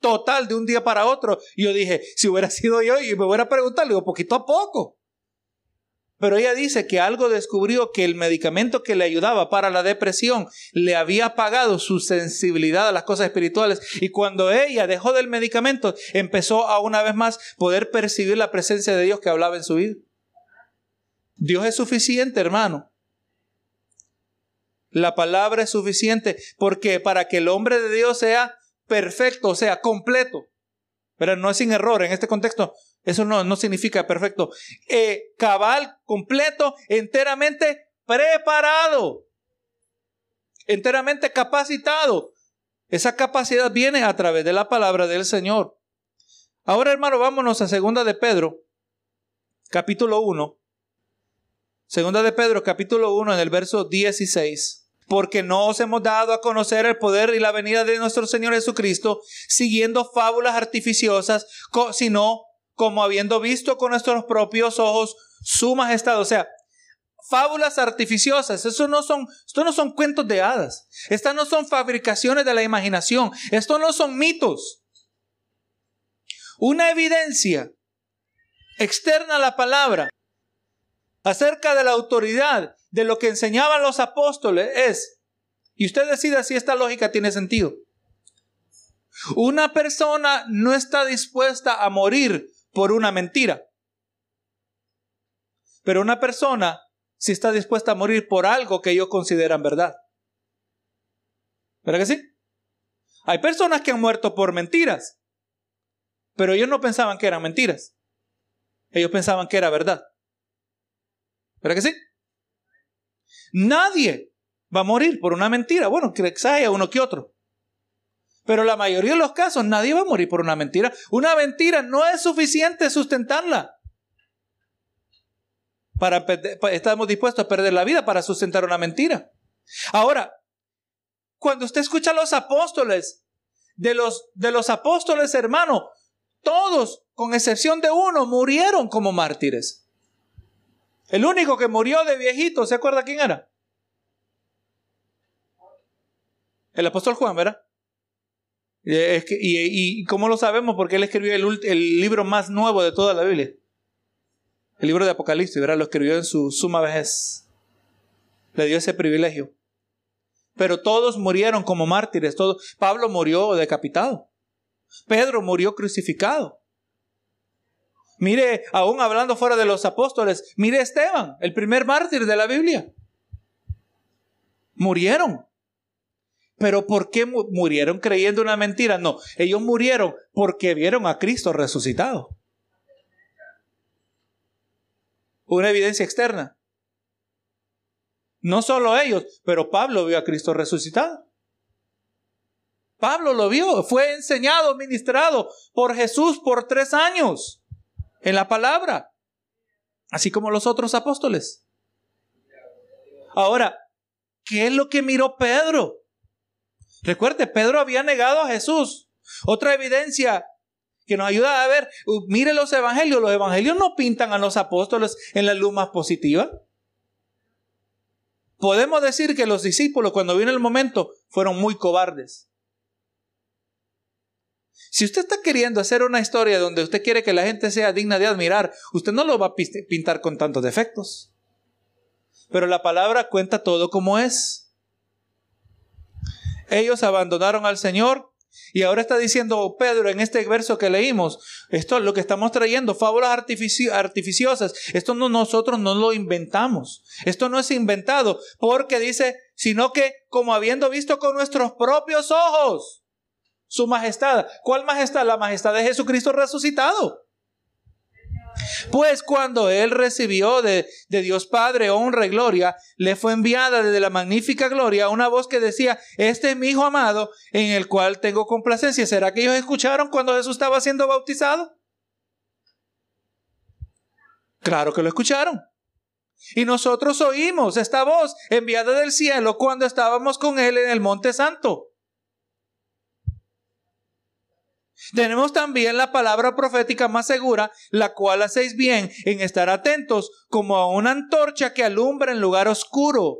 total de un día para otro. Y yo dije, si hubiera sido yo, y me hubiera preguntado, digo, poquito a poco. Pero ella dice que algo descubrió que el medicamento que le ayudaba para la depresión le había apagado su sensibilidad a las cosas espirituales. Y cuando ella dejó del medicamento, empezó a una vez más poder percibir la presencia de Dios que hablaba en su vida. Dios es suficiente, hermano. La palabra es suficiente porque para que el hombre de Dios sea perfecto, sea completo, pero no es sin error en este contexto. Eso no, no significa perfecto. Eh, cabal, completo, enteramente preparado. enteramente capacitado. Esa capacidad viene a través de la palabra del Señor. Ahora, hermano, vámonos a segunda de Pedro, capítulo 1. Segunda de Pedro, capítulo 1, en el verso 16. Porque no os hemos dado a conocer el poder y la venida de nuestro Señor Jesucristo siguiendo fábulas artificiosas, sino como habiendo visto con nuestros propios ojos su majestad. O sea, fábulas artificiosas. Eso no son, esto no son cuentos de hadas. Estas no son fabricaciones de la imaginación. Esto no son mitos. Una evidencia externa a la palabra acerca de la autoridad de lo que enseñaban los apóstoles es, y usted decida si esta lógica tiene sentido. Una persona no está dispuesta a morir por una mentira. Pero una persona si está dispuesta a morir por algo que ellos consideran verdad. ¿Verdad que sí? Hay personas que han muerto por mentiras, pero ellos no pensaban que eran mentiras. Ellos pensaban que era verdad. ¿Verdad que sí? Nadie va a morir por una mentira. Bueno, quizás haya uno que otro. Pero la mayoría de los casos nadie va a morir por una mentira. Una mentira no es suficiente sustentarla para, estamos dispuestos a perder la vida para sustentar una mentira. Ahora, cuando usted escucha a los apóstoles, de los, de los apóstoles hermano, todos, con excepción de uno, murieron como mártires. El único que murió de viejito, ¿se acuerda quién era? El apóstol Juan, ¿verdad? Y, y, cómo lo sabemos? Porque él escribió el, el libro más nuevo de toda la Biblia. El libro de Apocalipsis, ¿verdad? Lo escribió en su suma vejez. Le dio ese privilegio. Pero todos murieron como mártires. Todos. Pablo murió decapitado. Pedro murió crucificado. Mire, aún hablando fuera de los apóstoles, mire Esteban, el primer mártir de la Biblia. Murieron. Pero ¿por qué murieron creyendo una mentira? No, ellos murieron porque vieron a Cristo resucitado una evidencia externa. No solo ellos, pero Pablo vio a Cristo resucitado. Pablo lo vio, fue enseñado, ministrado por Jesús por tres años en la palabra, así como los otros apóstoles. Ahora, ¿qué es lo que miró Pedro? Recuerde, Pedro había negado a Jesús. Otra evidencia que nos ayuda a ver, uh, mire los evangelios, los evangelios no pintan a los apóstoles en la luz más positiva. Podemos decir que los discípulos cuando vino el momento fueron muy cobardes. Si usted está queriendo hacer una historia donde usted quiere que la gente sea digna de admirar, usted no lo va a pintar con tantos defectos. Pero la palabra cuenta todo como es. Ellos abandonaron al Señor y ahora está diciendo Pedro en este verso que leímos, esto es lo que estamos trayendo, fábulas artificiosas, esto no nosotros no lo inventamos, esto no es inventado, porque dice, sino que como habiendo visto con nuestros propios ojos su majestad, ¿cuál majestad? La majestad de Jesucristo resucitado. Pues cuando él recibió de, Dios Padre honra y gloria, le fue enviada desde la magnífica gloria una voz que decía, este es mi Hijo amado en el cual tengo complacencia. ¿Será que ellos escucharon cuando Jesús estaba siendo bautizado? Claro que lo escucharon. Y nosotros oímos esta voz enviada del cielo cuando estábamos con Él en el Monte Santo. Tenemos también la palabra profética más segura, la cual hacéis bien en estar atentos como a una antorcha que alumbra en lugar oscuro.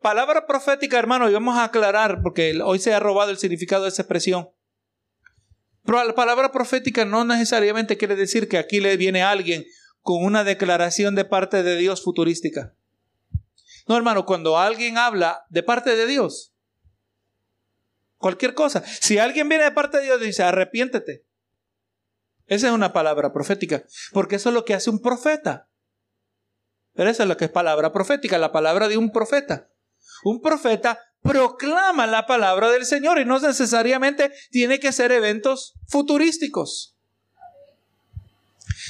Palabra profética, hermano, y vamos a aclarar porque hoy se ha robado el significado de esa expresión. Pero la palabra profética no necesariamente quiere decir que aquí le viene alguien con una declaración de parte de Dios futurística. No, hermano, cuando alguien habla de parte de Dios, Cualquier cosa. Si alguien viene de parte de Dios y dice, arrepiéntete. Esa es una palabra profética, porque eso es lo que hace un profeta. Pero eso es lo que es palabra profética, la palabra de un profeta. Un profeta proclama la palabra del Señor y no necesariamente tiene que ser eventos futurísticos.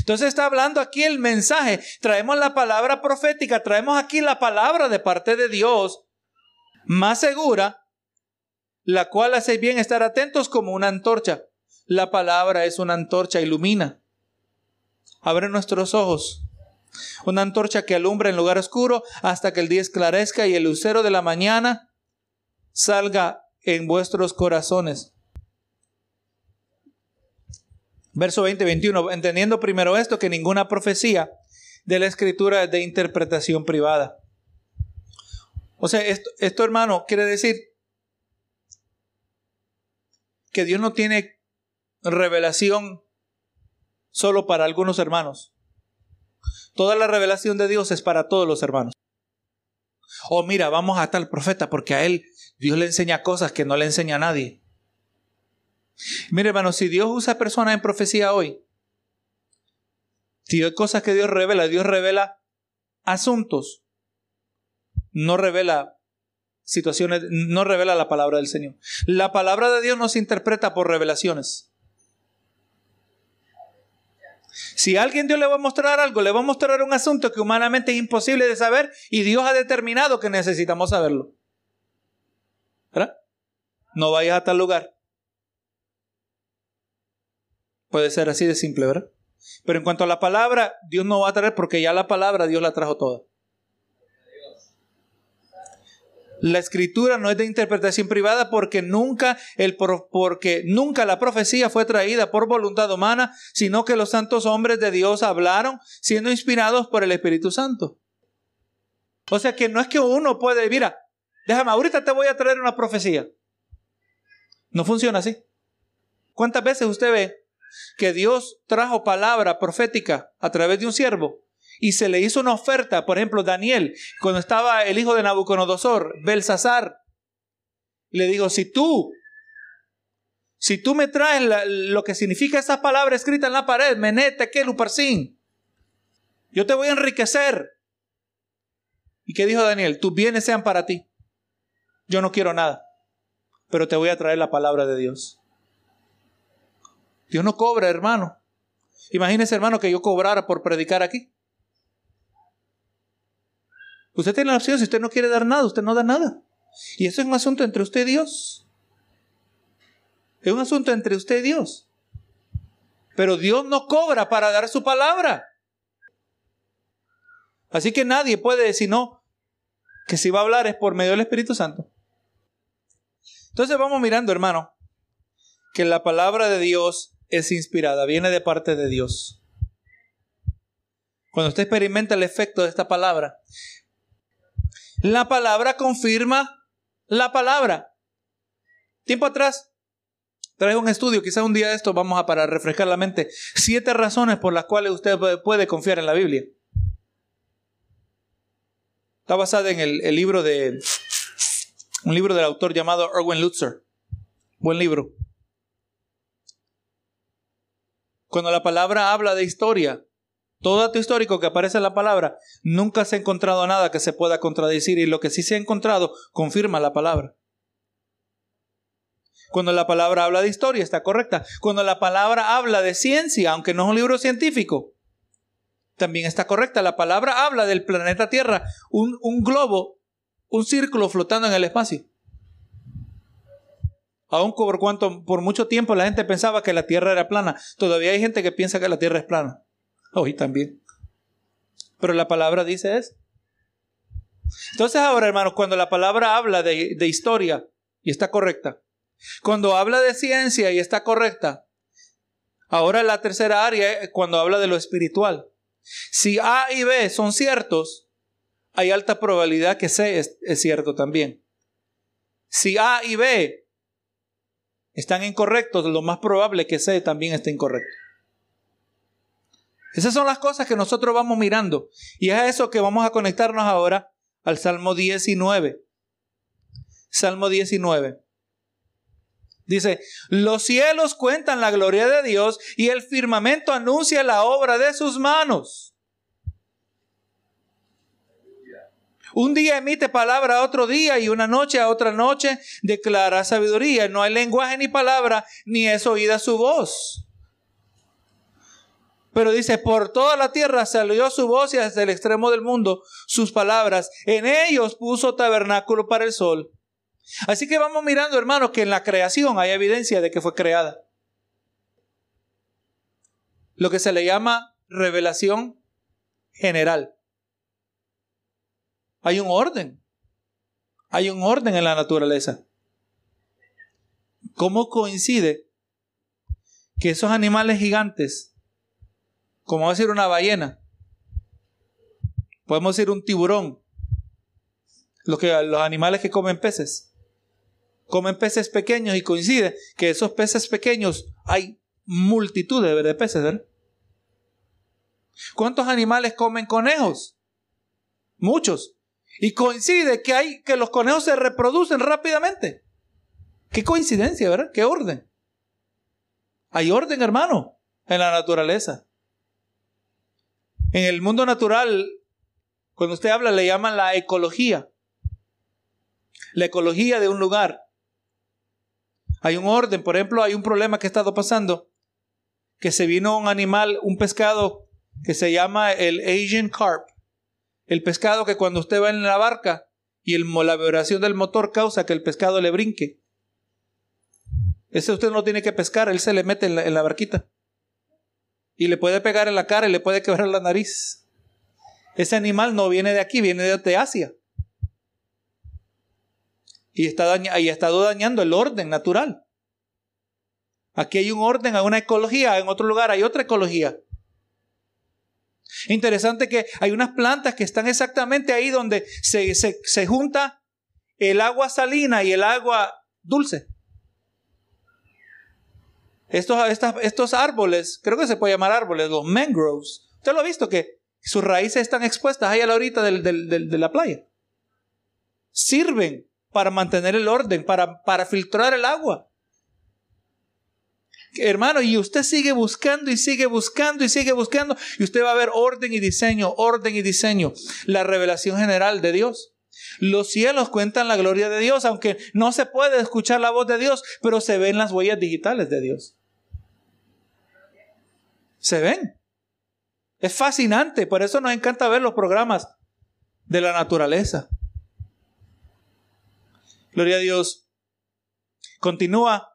Entonces está hablando aquí el mensaje. Traemos la palabra profética, traemos aquí la palabra de parte de Dios más segura, la cual hace bien estar atentos como una antorcha. La palabra es una antorcha, ilumina. Abre nuestros ojos. Una antorcha que alumbra en lugar oscuro hasta que el día esclarezca y el lucero de la mañana salga en vuestros corazones. Verso 20-21. Entendiendo primero esto, que ninguna profecía de la escritura es de interpretación privada. O sea, esto, esto hermano quiere decir que Dios no tiene revelación solo para algunos hermanos. Toda la revelación de Dios es para todos los hermanos. Oh, mira, vamos a tal profeta porque a él Dios le enseña cosas que no le enseña a nadie. Mire, hermano, si Dios usa personas en profecía hoy, si hay cosas que Dios revela, Dios revela asuntos, no revela situaciones, no revela la palabra del Señor. La palabra de Dios no se interpreta por revelaciones. Si alguien Dios le va a mostrar algo, le va a mostrar un asunto que humanamente es imposible de saber y Dios ha determinado que necesitamos saberlo. ¿Verdad? No vayas a tal lugar. Puede ser así de simple, ¿verdad? Pero en cuanto a la palabra, Dios no va a traer porque ya la palabra Dios la trajo toda. La escritura no es de interpretación privada porque nunca, el, porque nunca la profecía fue traída por voluntad humana, sino que los santos hombres de Dios hablaron siendo inspirados por el Espíritu Santo. O sea que no es que uno puede, mira, déjame, ahorita te voy a traer una profecía. No funciona así. ¿Cuántas veces usted ve que Dios trajo palabra profética a través de un siervo y se le hizo una oferta, por ejemplo, Daniel, cuando estaba el hijo de Nabucodonosor, Belsasar, le dijo, si tú, si tú me traes lo que significa esa palabra escrita en la pared, menete, que luparsin, yo te voy a enriquecer. ¿Y qué dijo Daniel? Tus bienes sean para ti. Yo no quiero nada, pero te voy a traer la palabra de Dios. Dios no cobra, hermano. Imagínese, hermano, que yo cobrara por predicar aquí. Usted tiene la opción, si usted no quiere dar nada, usted no da nada. Y eso es un asunto entre usted y Dios. Es un asunto entre usted y Dios. Pero Dios no cobra para dar su palabra. Así que nadie puede decir no, que si va a hablar es por medio del Espíritu Santo. Entonces vamos mirando, hermano, que la palabra de Dios es inspirada, viene de parte de Dios. Cuando usted experimenta el efecto de esta palabra, la palabra confirma la palabra. Tiempo atrás traigo un estudio, quizá un día de esto vamos a para refrescar la mente. Siete razones por las cuales usted puede confiar en la Biblia. Está basada en el, libro de un libro del autor llamado Erwin Lutzer. Buen libro. Cuando la palabra habla de historia, todo dato histórico que aparece en la palabra, nunca se ha encontrado nada que se pueda contradecir y lo que sí se ha encontrado confirma la palabra. Cuando la palabra habla de historia, está correcta. Cuando la palabra habla de ciencia, aunque no es un libro científico, también está correcta. La palabra habla del planeta Tierra, un, globo, un círculo flotando en el espacio. Aún por cuanto por mucho tiempo la gente pensaba que la Tierra era plana, todavía hay gente que piensa que la Tierra es plana hoy también. Pero la palabra dice eso. Entonces ahora, hermanos, cuando la palabra habla de, de historia y está correcta, cuando habla de ciencia y está correcta, ahora la tercera área es cuando habla de lo espiritual. Si A y B son ciertos, hay alta probabilidad que C es, es cierto también. Si A y B están incorrectos, lo más probable es que C también esté incorrecto. Esas son las cosas que nosotros vamos mirando. Y es a eso que vamos a conectarnos ahora al Salmo 19. Salmo 19. Dice, los cielos cuentan la gloria de Dios y el firmamento anuncia la obra de sus manos. Un día emite palabra a otro día y una noche a otra noche declara sabiduría. No hay lenguaje ni palabra, ni es oída su voz. Pero dice, por toda la tierra salió su voz y hasta el extremo del mundo sus palabras. En ellos puso tabernáculo para el sol. Así que vamos mirando, hermanos, que en la creación hay evidencia de que fue creada. Lo que se le llama revelación general. Hay un orden. Hay un orden en la naturaleza. ¿Cómo coincide que esos animales gigantes, como decir una ballena, podemos decir un tiburón, los, que, los animales que comen peces, comen peces pequeños y coincide que esos peces pequeños hay multitud de peces, ¿verdad? ¿Cuántos animales comen conejos? Muchos. Y coincide que hay que los conejos se reproducen rápidamente. Qué coincidencia, ¿verdad? Qué orden. Hay orden, hermano, en la naturaleza. En el mundo natural, cuando usted habla, le llaman la ecología. La ecología de un lugar. Hay un orden, por ejemplo, hay un problema que ha estado pasando, que se vino un animal, un pescado que se llama el Asian Carp. El pescado que cuando usted va en la barca y el, la vibración del motor causa que el pescado le brinque. Ese usted no tiene que pescar, él se le mete en la, en la barquita. Y le puede pegar en la cara y le puede quebrar la nariz. Ese animal no viene de aquí, viene de Asia. Y está y ha estado dañando el orden natural. Aquí hay un orden, hay una ecología, en otro lugar hay otra ecología. Interesante que hay unas plantas que están exactamente ahí donde se, junta el agua salina y el agua dulce. Estos, estos árboles, creo que se puede llamar árboles, los mangroves. Usted lo ha visto que sus raíces están expuestas ahí a la orilla de la playa. Sirven para mantener el orden, para, para filtrar el agua. Hermano, y usted sigue buscando y sigue buscando y sigue buscando, y usted va a ver orden y diseño, orden y diseño, la revelación general de Dios. Los cielos cuentan la gloria de Dios, aunque no se puede escuchar la voz de Dios, pero se ven las huellas digitales de Dios. Se ven. Es fascinante, por eso nos encanta ver los programas de la naturaleza. Gloria a Dios. Continúa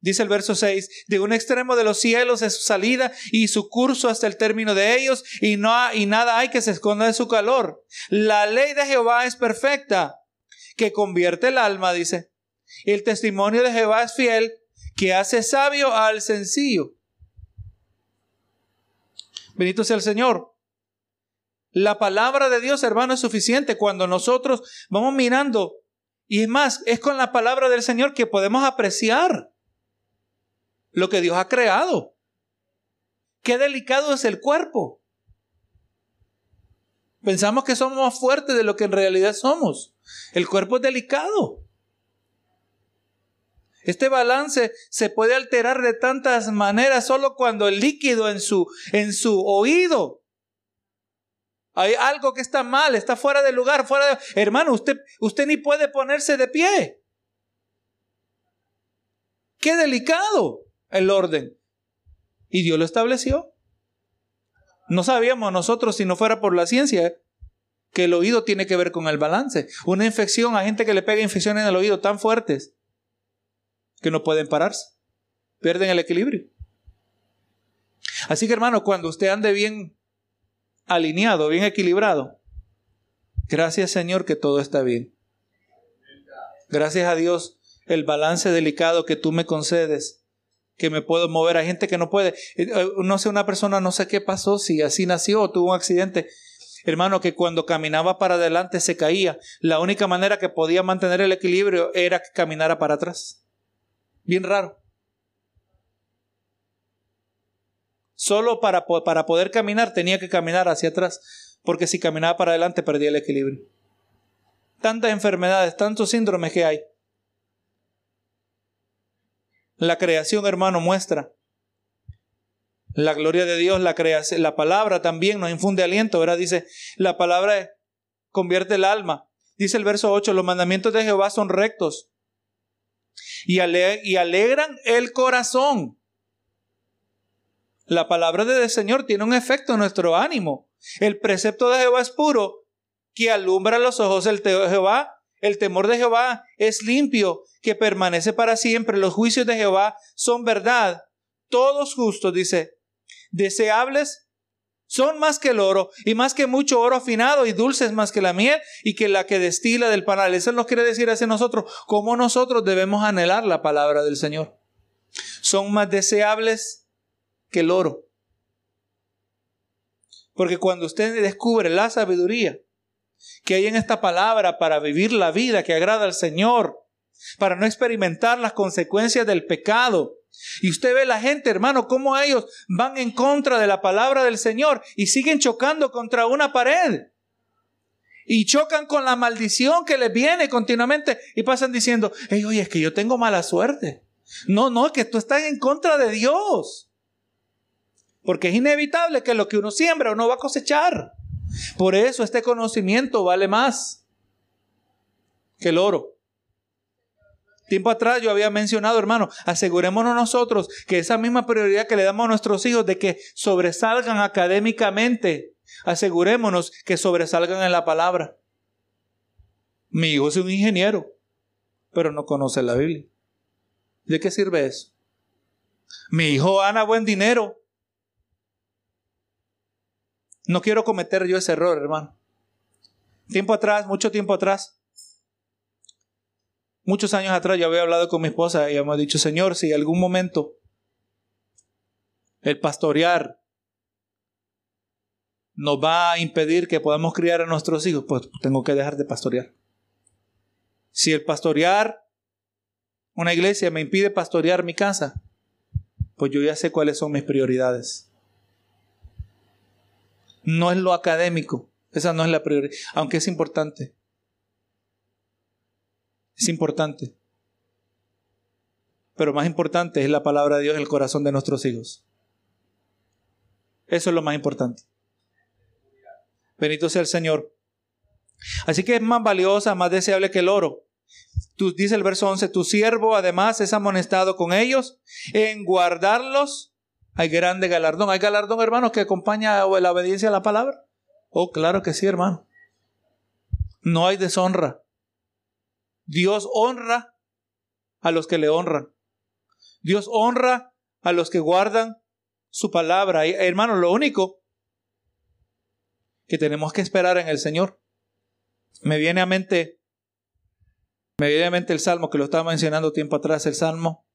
Dice el verso 6, de un extremo de los cielos es su salida y su curso hasta el término de ellos y, no y nada hay que se esconda de su calor. La ley de Jehová es perfecta, que convierte el alma, dice. El testimonio de Jehová es fiel, que hace sabio al sencillo. Bendito sea el Señor. La palabra de Dios, hermano, es suficiente cuando nosotros vamos mirando. Y es más, es con la palabra del Señor que podemos apreciar lo que Dios ha creado. Qué delicado es el cuerpo. Pensamos que somos más fuertes de lo que en realidad somos. El cuerpo es delicado. Este balance se puede alterar de tantas maneras solo cuando el líquido en su, en su oído hay algo que está mal, está fuera de lugar, fuera de... Hermano, usted, usted ni puede ponerse de pie. Qué delicado el orden. Y Dios lo estableció. No sabíamos nosotros, si no fuera por la ciencia, que el oído tiene que ver con el balance. Una infección, a gente que le pega infecciones en el oído tan fuertes que no pueden pararse. Pierden el equilibrio. Así que hermano, cuando usted ande bien alineado, bien equilibrado, gracias Señor que todo está bien. Gracias a Dios el balance delicado que tú me concedes que me puedo mover. Hay gente que no puede. Eh, eh, no sé, una persona no sé qué pasó, si así nació o tuvo un accidente. Hermano, que cuando caminaba para adelante se caía. La única manera que podía mantener el equilibrio era que caminara para atrás. Bien raro. Solo para, para poder caminar tenía que caminar hacia atrás, porque si caminaba para adelante perdía el equilibrio. Tantas enfermedades, tantos síndromes que hay. La creación, hermano, muestra la gloria de Dios, la creación, la palabra también nos infunde aliento, ¿verdad? Dice, la palabra convierte el alma. Dice el verso 8, los mandamientos de Jehová son rectos y, y alegran el corazón. La palabra del Señor tiene un efecto en nuestro ánimo. El precepto de Jehová es puro, que alumbra los ojos. El de Jehová, el temor de Jehová es limpio, que permanece para siempre. Los juicios de Jehová son verdad. Todos justos, dice, deseables son más que el oro y más que mucho oro afinado y dulces más que la miel y que la que destila del panal. Eso nos quiere decir hacia nosotros cómo nosotros debemos anhelar la palabra del Señor. Son más deseables que el oro. Porque cuando usted descubre la sabiduría que hay en esta palabra para vivir la vida que agrada al Señor, para no experimentar las consecuencias del pecado, y usted ve la gente, hermano, cómo ellos van en contra de la palabra del Señor y siguen chocando contra una pared. Y chocan con la maldición que les viene continuamente y pasan diciendo, hey, oye, es que yo tengo mala suerte. No, no, es que tú estás en contra de Dios. Porque es inevitable que lo que uno siembra uno va a cosechar. Por eso este conocimiento vale más que el oro. Tiempo atrás yo había mencionado, hermano, asegurémonos nosotros que esa misma prioridad que le damos a nuestros hijos de que sobresalgan académicamente, asegurémonos que sobresalgan en la palabra. Mi hijo es un ingeniero, pero no conoce la Biblia. ¿De qué sirve eso? Mi hijo gana buen dinero. No quiero cometer yo ese error, hermano. Tiempo atrás, mucho tiempo atrás, Muchos años atrás yo había hablado con mi esposa y hemos dicho, Señor, si algún momento el pastorear nos va a impedir que podamos criar a nuestros hijos, pues tengo que dejar de pastorear. Si el pastorear una iglesia me impide pastorear mi casa, pues yo ya sé cuáles son mis prioridades. No es lo académico, esa no es la prioridad, aunque es importante. Es importante. Pero más importante es la palabra de Dios en el corazón de nuestros hijos. Eso es lo más importante. Benito sea el Señor. Así que es más valiosa, más deseable que el oro. Tú, dice el verso 11, tu siervo además es amonestado con ellos en guardarlos. Hay grande galardón. ¿Hay galardón, hermanos, que acompaña la obediencia a la palabra? Oh, claro que sí, hermano. No hay deshonra. Dios honra a los que le honran. Dios honra a los que guardan su palabra. hermano, lo único que tenemos que esperar en el Señor. Me viene a mente, me viene a mente el Salmo que lo estaba mencionando tiempo atrás, el Salmo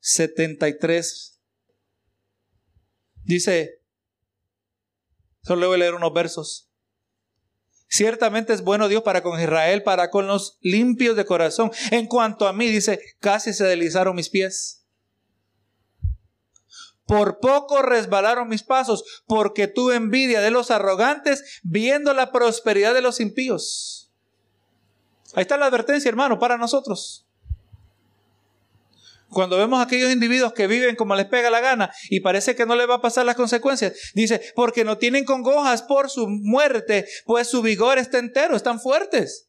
73. Dice, solo voy a leer unos versos. Ciertamente es bueno Dios para con Israel, para con los limpios de corazón. En cuanto a mí, dice, casi se deslizaron mis pies. Por poco resbalaron mis pasos, porque tuve envidia de los arrogantes, viendo la prosperidad de los impíos. Ahí está la advertencia, hermano, para nosotros. Cuando vemos a aquellos individuos que viven como les pega la gana y parece que no les va a pasar las consecuencias, dice, porque no tienen congojas por su muerte, pues su vigor está entero, están fuertes.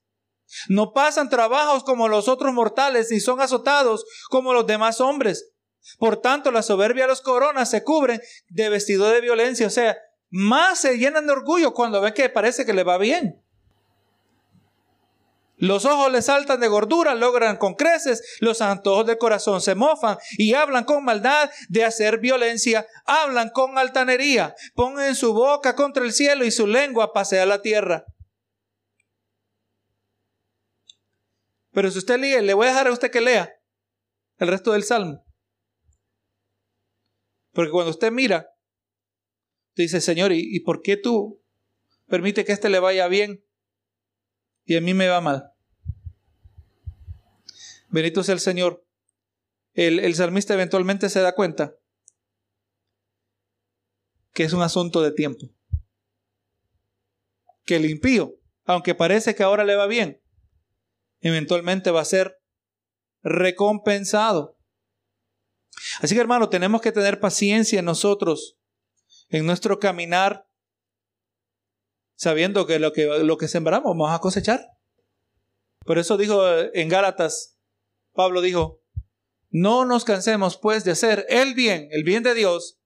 No pasan trabajos como los otros mortales, ni son azotados como los demás hombres. Por tanto, la soberbia los coronas se cubren de vestido de violencia, o sea, más se llenan de orgullo cuando ven que parece que le va bien. Los ojos les saltan de gordura, logran con creces, los antojos del corazón se mofan y hablan con maldad de hacer violencia, hablan con altanería, ponen su boca contra el cielo y su lengua pasea la tierra. Pero si usted lee, le voy a dejar a usted que lea el resto del salmo. Porque cuando usted mira, dice, Señor, ¿y, ¿y por qué tú permite que este le vaya bien y a mí me va mal? Benito sea el Señor. El, el salmista eventualmente se da cuenta que es un asunto de tiempo. Que el impío, aunque parece que ahora le va bien, eventualmente va a ser recompensado. Así que hermano, tenemos que tener paciencia en nosotros, en nuestro caminar, sabiendo que lo que, lo que sembramos vamos a cosechar. Por eso dijo en Gálatas Pablo dijo, no nos cansemos pues de hacer el bien, el bien de Dios,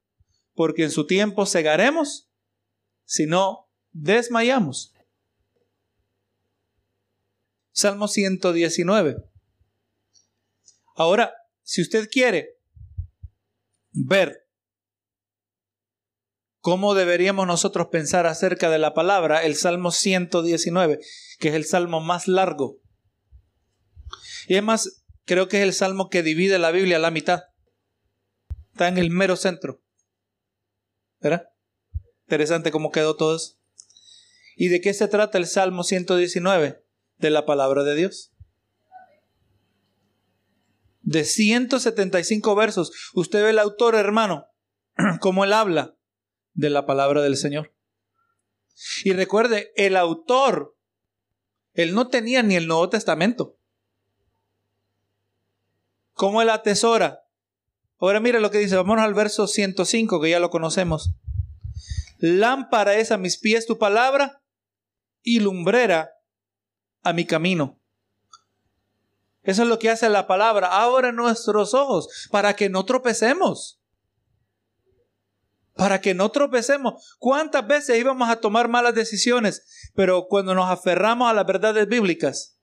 porque en su tiempo cegaremos, si no desmayamos. Salmo 119. Ahora, si usted quiere ver cómo deberíamos nosotros pensar acerca de la palabra, el Salmo 119, que es el salmo más largo. Y además, creo que es el salmo que divide la Biblia a la mitad. Está en el mero centro. ¿Verdad? Interesante cómo quedó todo eso. ¿Y de qué se trata el Salmo 119? De la palabra de Dios. De 175 versos. Usted ve el autor, hermano, cómo él habla de la palabra del Señor. Y recuerde, el autor, él no tenía ni el Nuevo Testamento. ¿Cómo él atesora? Ahora mire lo que dice, vamos al verso 105, que ya lo conocemos. Lámpara es a mis pies tu palabra y lumbrera a mi camino. Eso es lo que hace la palabra. Abre nuestros ojos para que no tropecemos. Para que no tropecemos. ¿Cuántas veces íbamos a tomar malas decisiones? Pero cuando nos aferramos a las verdades bíblicas,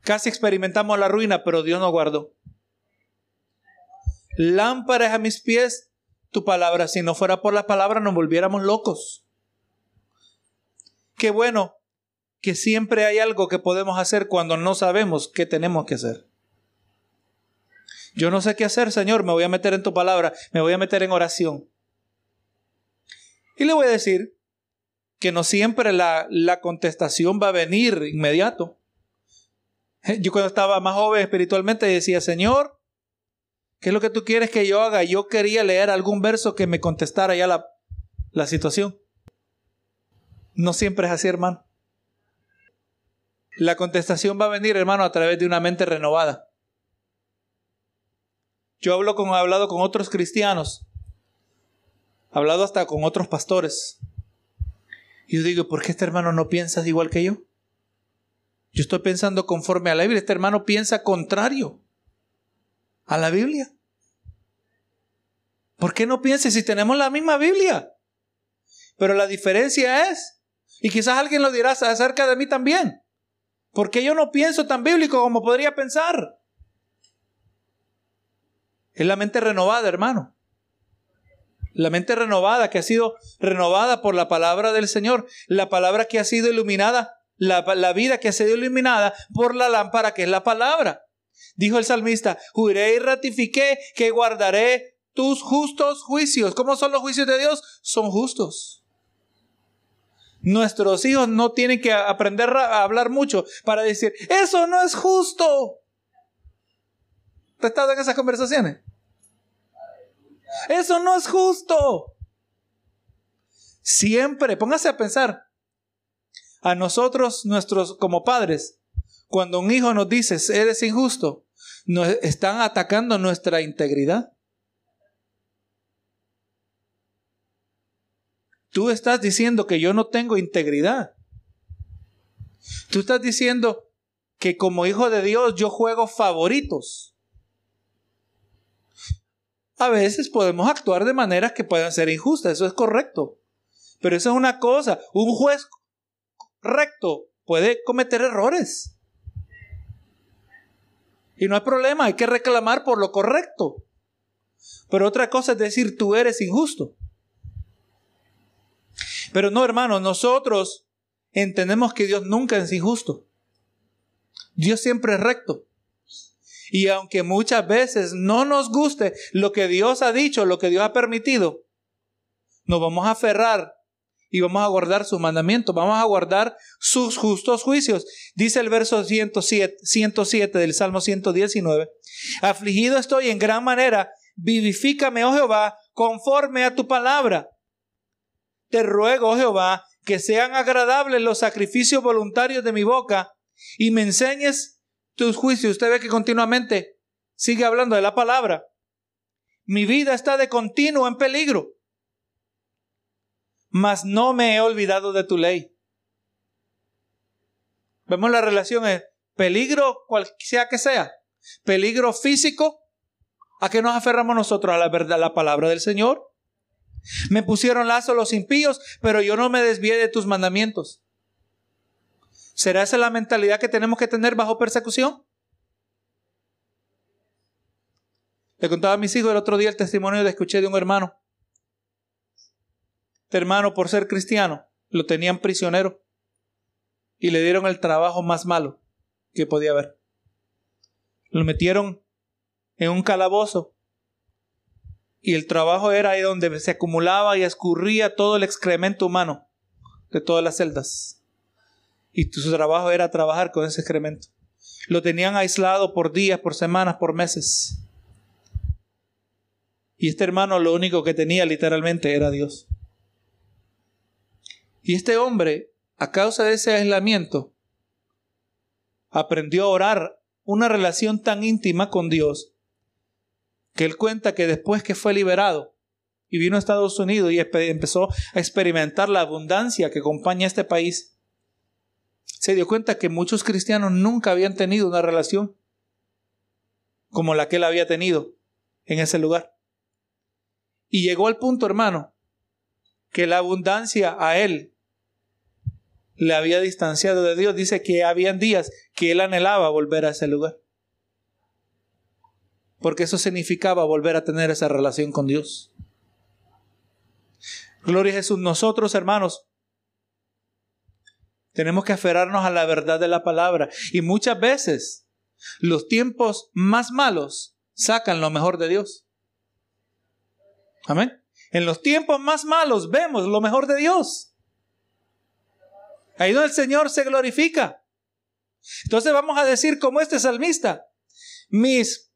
casi experimentamos la ruina, pero Dios nos guardó. Lámparas a mis pies tu palabra. Si no fuera por la palabra nos volviéramos locos. Qué bueno que siempre hay algo que podemos hacer cuando no sabemos qué tenemos que hacer. Yo no sé qué hacer, Señor, me voy a meter en tu palabra, me voy a meter en oración. Y le voy a decir que no siempre la, la contestación va a venir inmediato. Yo cuando estaba más joven espiritualmente decía, Señor, ¿Qué es lo que tú quieres que yo haga? Yo quería leer algún verso que me contestara ya la, la situación. No siempre es así, hermano. La contestación va a venir, hermano, a través de una mente renovada. Yo hablo con, he hablado con otros cristianos, he hablado hasta con otros pastores. Y yo digo, ¿por qué este hermano no piensa igual que yo? Yo estoy pensando conforme a la Biblia, este hermano piensa contrario a la Biblia. ¿Por qué no pienses si tenemos la misma Biblia? Pero la diferencia es, y quizás alguien lo dirá acerca de mí también, porque yo no pienso tan bíblico como podría pensar. Es la mente renovada, hermano. La mente renovada que ha sido renovada por la palabra del Señor, la palabra que ha sido iluminada, la, la vida que ha sido iluminada por la lámpara que es la palabra. Dijo el salmista, juré y ratifiqué que guardaré tus justos juicios. ¿Cómo son los juicios de Dios? Son justos. Nuestros hijos no tienen que aprender a hablar mucho para decir, eso no es justo. ¿Te estás en esas conversaciones? Eso no es justo. Siempre, póngase a pensar, a nosotros, nuestros como padres, cuando un hijo nos dice, eres injusto, nos están atacando nuestra integridad. Tú estás diciendo que yo no tengo integridad. Tú estás diciendo que como hijo de Dios yo juego favoritos. A veces podemos actuar de maneras que puedan ser injustas, eso es correcto. Pero eso es una cosa, un juez recto puede cometer errores. Y no hay problema, hay que reclamar por lo correcto. Pero otra cosa es decir, tú eres injusto. Pero no, hermano, nosotros entendemos que Dios nunca es injusto. Dios siempre es recto. Y aunque muchas veces no nos guste lo que Dios ha dicho, lo que Dios ha permitido, nos vamos a aferrar y vamos a guardar sus mandamientos, vamos a guardar sus justos juicios. Dice el verso 107, 107 del Salmo 119, afligido estoy en gran manera, vivifícame, oh Jehová, conforme a tu palabra. Te ruego, oh Jehová, que sean agradables los sacrificios voluntarios de mi boca y me enseñes tus juicios. Usted ve que continuamente sigue hablando de la palabra. Mi vida está de continuo en peligro mas no me he olvidado de tu ley. Vemos la relación en peligro, cual sea que sea, peligro físico, ¿a qué nos aferramos nosotros? A la verdad, a la palabra del Señor. Me pusieron lazo los impíos, pero yo no me desvié de tus mandamientos. ¿Será esa la mentalidad que tenemos que tener bajo persecución? Le contaba a mis hijos el otro día el testimonio que escuché de un hermano. Este hermano, por ser cristiano, lo tenían prisionero y le dieron el trabajo más malo que podía haber. Lo metieron en un calabozo y el trabajo era ahí donde se acumulaba y escurría todo el excremento humano de todas las celdas. Y su trabajo era trabajar con ese excremento. Lo tenían aislado por días, por semanas, por meses. Y este hermano lo único que tenía literalmente era Dios. Y este hombre, a causa de ese aislamiento, aprendió a orar una relación tan íntima con Dios que él cuenta que después que fue liberado y vino a Estados Unidos y empezó a experimentar la abundancia que acompaña a este país, se dio cuenta que muchos cristianos nunca habían tenido una relación como la que él había tenido en ese lugar. Y llegó al punto, hermano, que la abundancia a él le había distanciado de Dios. Dice que habían días que él anhelaba volver a ese lugar porque eso significaba volver a tener esa relación con Dios. Gloria a Jesús. Nosotros, hermanos, tenemos que aferrarnos a la verdad de la palabra. Y muchas veces los tiempos más malos sacan lo mejor de Dios. Amén. En los tiempos más malos vemos lo mejor de Dios. Ahí donde el Señor se glorifica. Entonces vamos a decir como este salmista, mis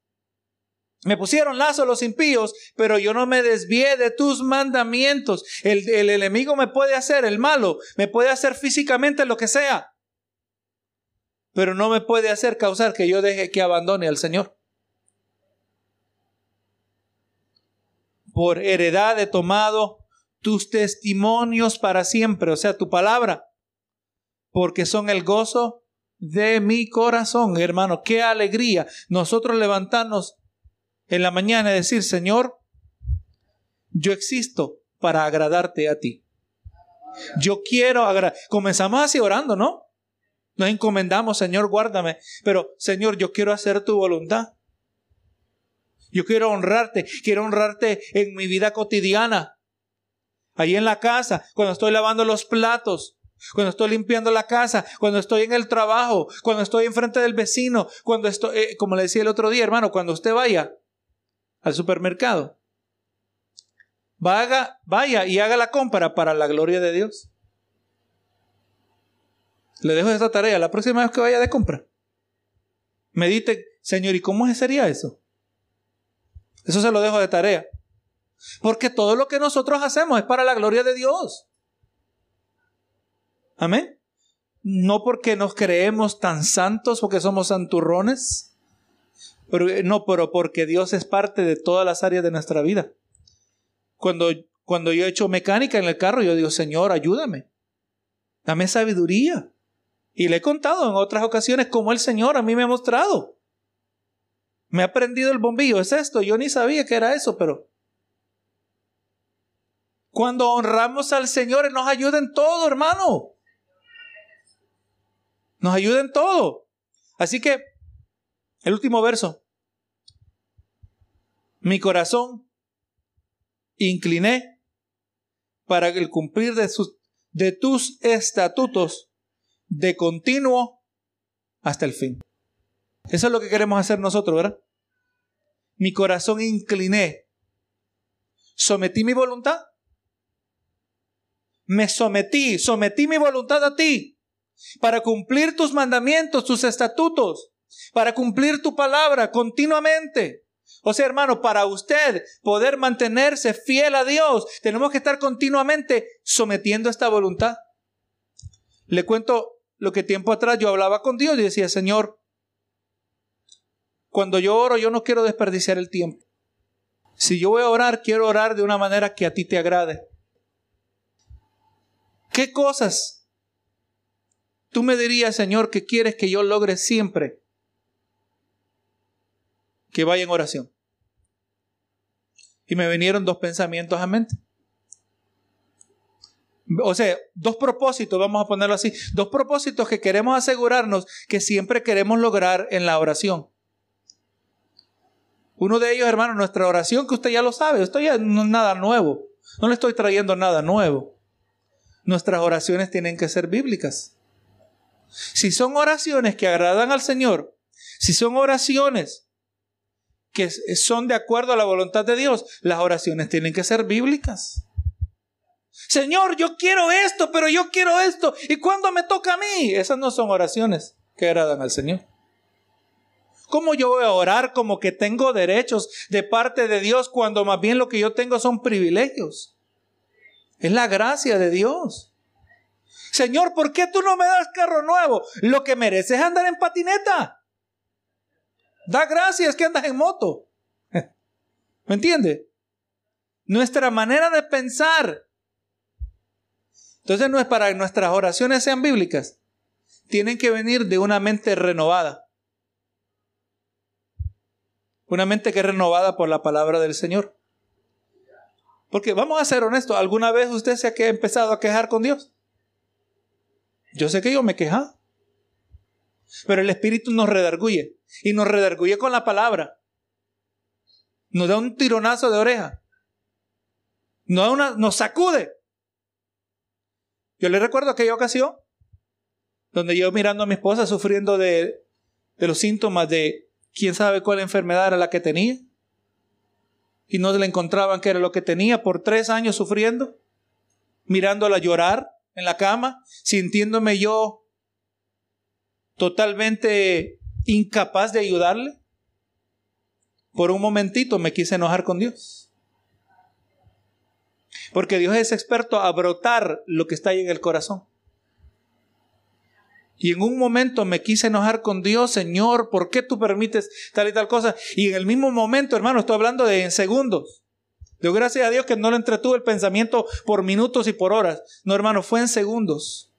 me pusieron lazo los impíos, pero yo no me desvié de tus mandamientos. El, el, enemigo me puede hacer, el malo, me puede hacer físicamente lo que sea, pero no me puede hacer causar que yo deje que abandone al Señor. Por heredad he tomado tus testimonios para siempre, o sea, tu palabra, porque son el gozo de mi corazón, hermano. Qué alegría nosotros levantarnos en la mañana y decir, Señor, yo existo para agradarte a ti. Yo quiero agradar. Comenzamos así orando, ¿no? Nos encomendamos, Señor, guárdame. Pero, Señor, yo quiero hacer tu voluntad. Yo quiero honrarte. Quiero honrarte en mi vida cotidiana. Ahí en la casa, cuando estoy lavando los platos, cuando estoy limpiando la casa, cuando estoy en el trabajo, cuando estoy enfrente del vecino, cuando estoy, eh, como le decía el otro día, hermano, cuando usted vaya al supermercado. Vaya, vaya y haga la compra para la gloria de Dios. Le dejo esta tarea la próxima vez que vaya de compra. Medite, Señor, ¿y cómo sería eso? Eso se lo dejo de tarea. Porque todo lo que nosotros hacemos es para la gloria de Dios. Amén. No porque nos creemos tan santos, porque somos santurrones, eh, no, pero porque Dios es parte de todas las áreas de nuestra vida. Cuando, cuando yo he hecho mecánica en el carro, yo digo, Señor, ayúdame. Dame sabiduría. Y le he contado en otras ocasiones cómo el Señor a mí me ha mostrado. Me ha prendido el bombillo. Es esto. Yo ni sabía que era eso, pero cuando honramos al Señor, nos ayuda en todo, hermano. Nos ayuda en todo. Así que, el último verso. Mi corazón incliné para el cumplir de, de tus estatutos de continuo hasta el fin. Eso es lo que queremos hacer nosotros, ¿verdad? Mi corazón incliné. Sometí mi voluntad. Me sometí, sometí mi voluntad a ti para cumplir tus mandamientos, tus estatutos, para cumplir tu palabra continuamente. O sea, hermano, para usted poder mantenerse fiel a Dios, tenemos que estar continuamente sometiendo esta voluntad. Le cuento lo que tiempo atrás yo hablaba con Dios y decía, Señor, cuando yo oro, yo no quiero desperdiciar el tiempo. Si yo voy a orar, quiero orar de una manera que a ti te agrade. ¿Qué cosas tú me dirías, Señor, que quieres que yo logre siempre que vaya en oración. Y me vinieron dos pensamientos a mente. o sea, dos propósitos, vamos a ponerlo así, dos propósitos que queremos asegurarnos que siempre queremos lograr en la oración. Uno de ellos, hermano, nuestra oración, que usted ya lo sabe, esto ya no es nada nuevo, no le estoy trayendo nada nuevo. Nuestras oraciones tienen que ser bíblicas. Si son oraciones que agradan al Señor, si son oraciones que son de acuerdo a la voluntad de Dios, las oraciones tienen que ser bíblicas. Señor, yo quiero esto, pero yo quiero esto. ¿Y cuándo me toca a mí? Esas no son oraciones que agradan al Señor. ¿Cómo yo voy a orar como que tengo derechos de parte de Dios cuando más bien lo que yo tengo son privilegios? Es la gracia de Dios. Señor, ¿por qué tú no me das carro nuevo? Lo que mereces es andar en patineta. Da gracias que andas en moto. ¿Me entiende? Nuestra manera de pensar. Entonces no es para que nuestras oraciones sean bíblicas. Tienen que venir de una mente renovada. Una mente que es renovada por la palabra del Señor. Porque vamos a ser honestos, ¿alguna vez usted se ha empezado a quejar con Dios? Yo sé que yo me queja. Pero el Espíritu nos redarguye. Y nos redarguye con la palabra. Nos da un tironazo de oreja. Nos, una, nos sacude. Yo le recuerdo aquella ocasión donde yo mirando a mi esposa sufriendo de, de los síntomas de quién sabe cuál enfermedad era la que tenía. Y no le encontraban qué era lo que tenía por tres años sufriendo, mirándola llorar en la cama, sintiéndome yo totalmente incapaz de ayudarle. Por un momentito me quise enojar con Dios. Porque Dios es experto a brotar lo que está ahí en el corazón. Y en un momento me quise enojar con Dios, Señor, ¿por qué tú permites tal y tal cosa? Y en el mismo momento, hermano, estoy hablando de en segundos. Doy gracias a Dios que no le entretuve el pensamiento por minutos y por horas. No, hermano, fue en segundos.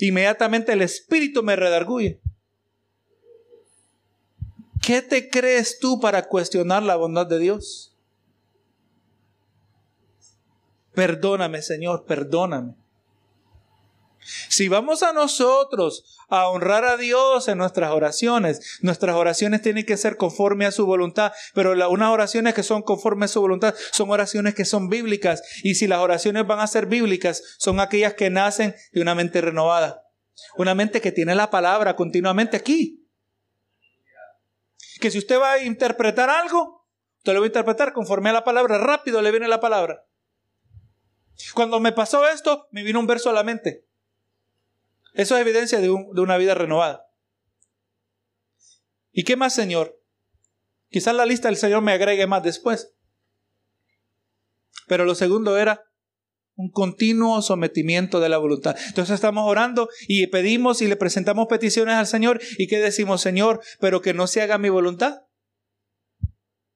Inmediatamente el Espíritu me redarguye. ¿Qué te crees tú para cuestionar la bondad de Dios? Perdóname, Señor, perdóname. Si vamos a nosotros a honrar a Dios en nuestras oraciones, nuestras oraciones tienen que ser conforme a su voluntad, pero unas oraciones que son conforme a su voluntad son oraciones que son bíblicas. Y si las oraciones van a ser bíblicas, son aquellas que nacen de una mente renovada, una mente que tiene la palabra continuamente aquí. Que si usted va a interpretar algo, usted lo va a interpretar conforme a la palabra, rápido le viene la palabra. Cuando me pasó esto, me vino un verso a la mente. Eso es evidencia de, una vida renovada. ¿Y qué más, Señor? Quizás la lista del Señor me agregue más después. Pero lo segundo era un continuo sometimiento de la voluntad. Entonces estamos orando y pedimos y le presentamos peticiones al Señor. ¿Y qué decimos, Señor? Pero que no se haga mi voluntad.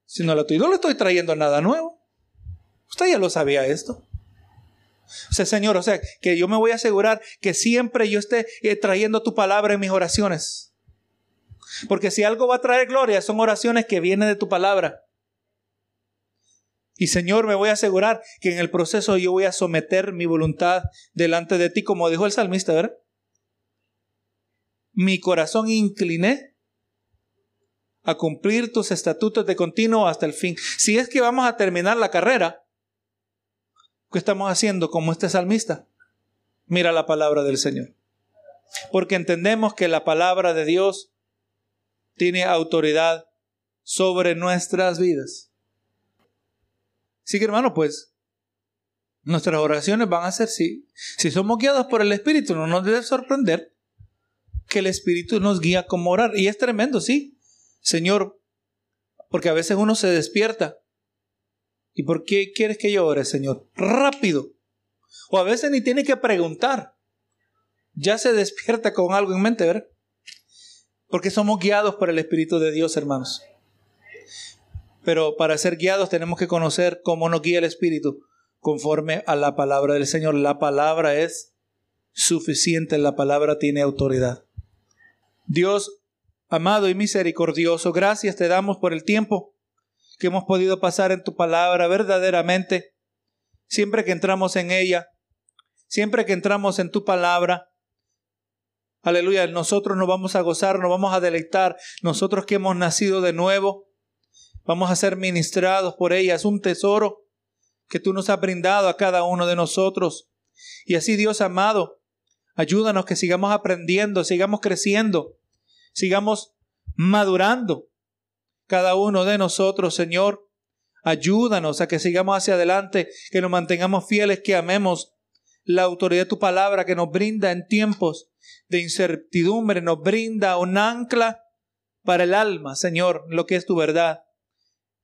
Si no la estoy, no le estoy trayendo nada nuevo. Usted ya lo sabía esto. O sea, Señor, o sea, que yo me voy a asegurar que siempre yo esté eh, trayendo tu palabra en mis oraciones. Porque si algo va a traer gloria, son oraciones que vienen de tu palabra. Y Señor, me voy a asegurar que en el proceso yo voy a someter mi voluntad delante de ti, como dijo el salmista, ¿verdad? Mi corazón incliné a cumplir tus estatutos de continuo hasta el fin. Si es que vamos a terminar la carrera, ¿Qué estamos haciendo como este salmista? Mira la palabra del Señor. Porque entendemos que la palabra de Dios tiene autoridad sobre nuestras vidas. Así que hermano, pues nuestras oraciones van a ser sí. Si somos guiados por el Espíritu, no nos debe sorprender que el Espíritu nos guía como orar. Y es tremendo, sí. Señor, porque a veces uno se despierta ¿Y por qué quieres que yo ore, Señor? Rápido. O a veces ni tiene que preguntar. Ya se despierta con algo en mente, ¿verdad? Porque somos guiados por el Espíritu de Dios, hermanos. Pero para ser guiados tenemos que conocer cómo nos guía el Espíritu conforme a la palabra del Señor. La palabra es suficiente, la palabra tiene autoridad. Dios, amado y misericordioso, gracias te damos por el tiempo que hemos podido pasar en tu palabra verdaderamente, siempre que entramos en ella, Siempre que entramos en tu palabra, aleluya, nosotros nos vamos a gozar, nos vamos a deleitar. Nosotros que hemos nacido de nuevo, vamos a ser ministrados por ella. Es un tesoro que tú nos has brindado a cada uno de nosotros. Y así, Dios amado, ayúdanos que sigamos aprendiendo, sigamos creciendo, sigamos madurando cada uno de nosotros, Señor. Ayúdanos a que sigamos hacia adelante, que nos mantengamos fieles, que amemos la autoridad de tu palabra que nos brinda en tiempos de incertidumbre, nos brinda un ancla para el alma, Señor, lo que es tu verdad.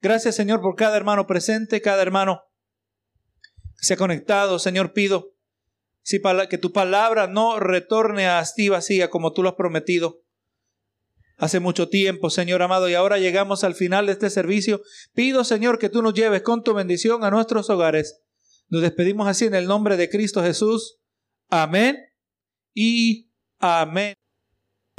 Gracias, Señor, por cada hermano presente, cada hermano que se ha conectado. Señor, pido que tu palabra no retorne a ti vacía como tú lo has prometido hace mucho tiempo, Señor amado, y ahora llegamos al final de este servicio. Pido, Señor, que tú nos lleves con tu bendición a nuestros hogares. Nos despedimos así en el nombre de Cristo Jesús. Amén y amén.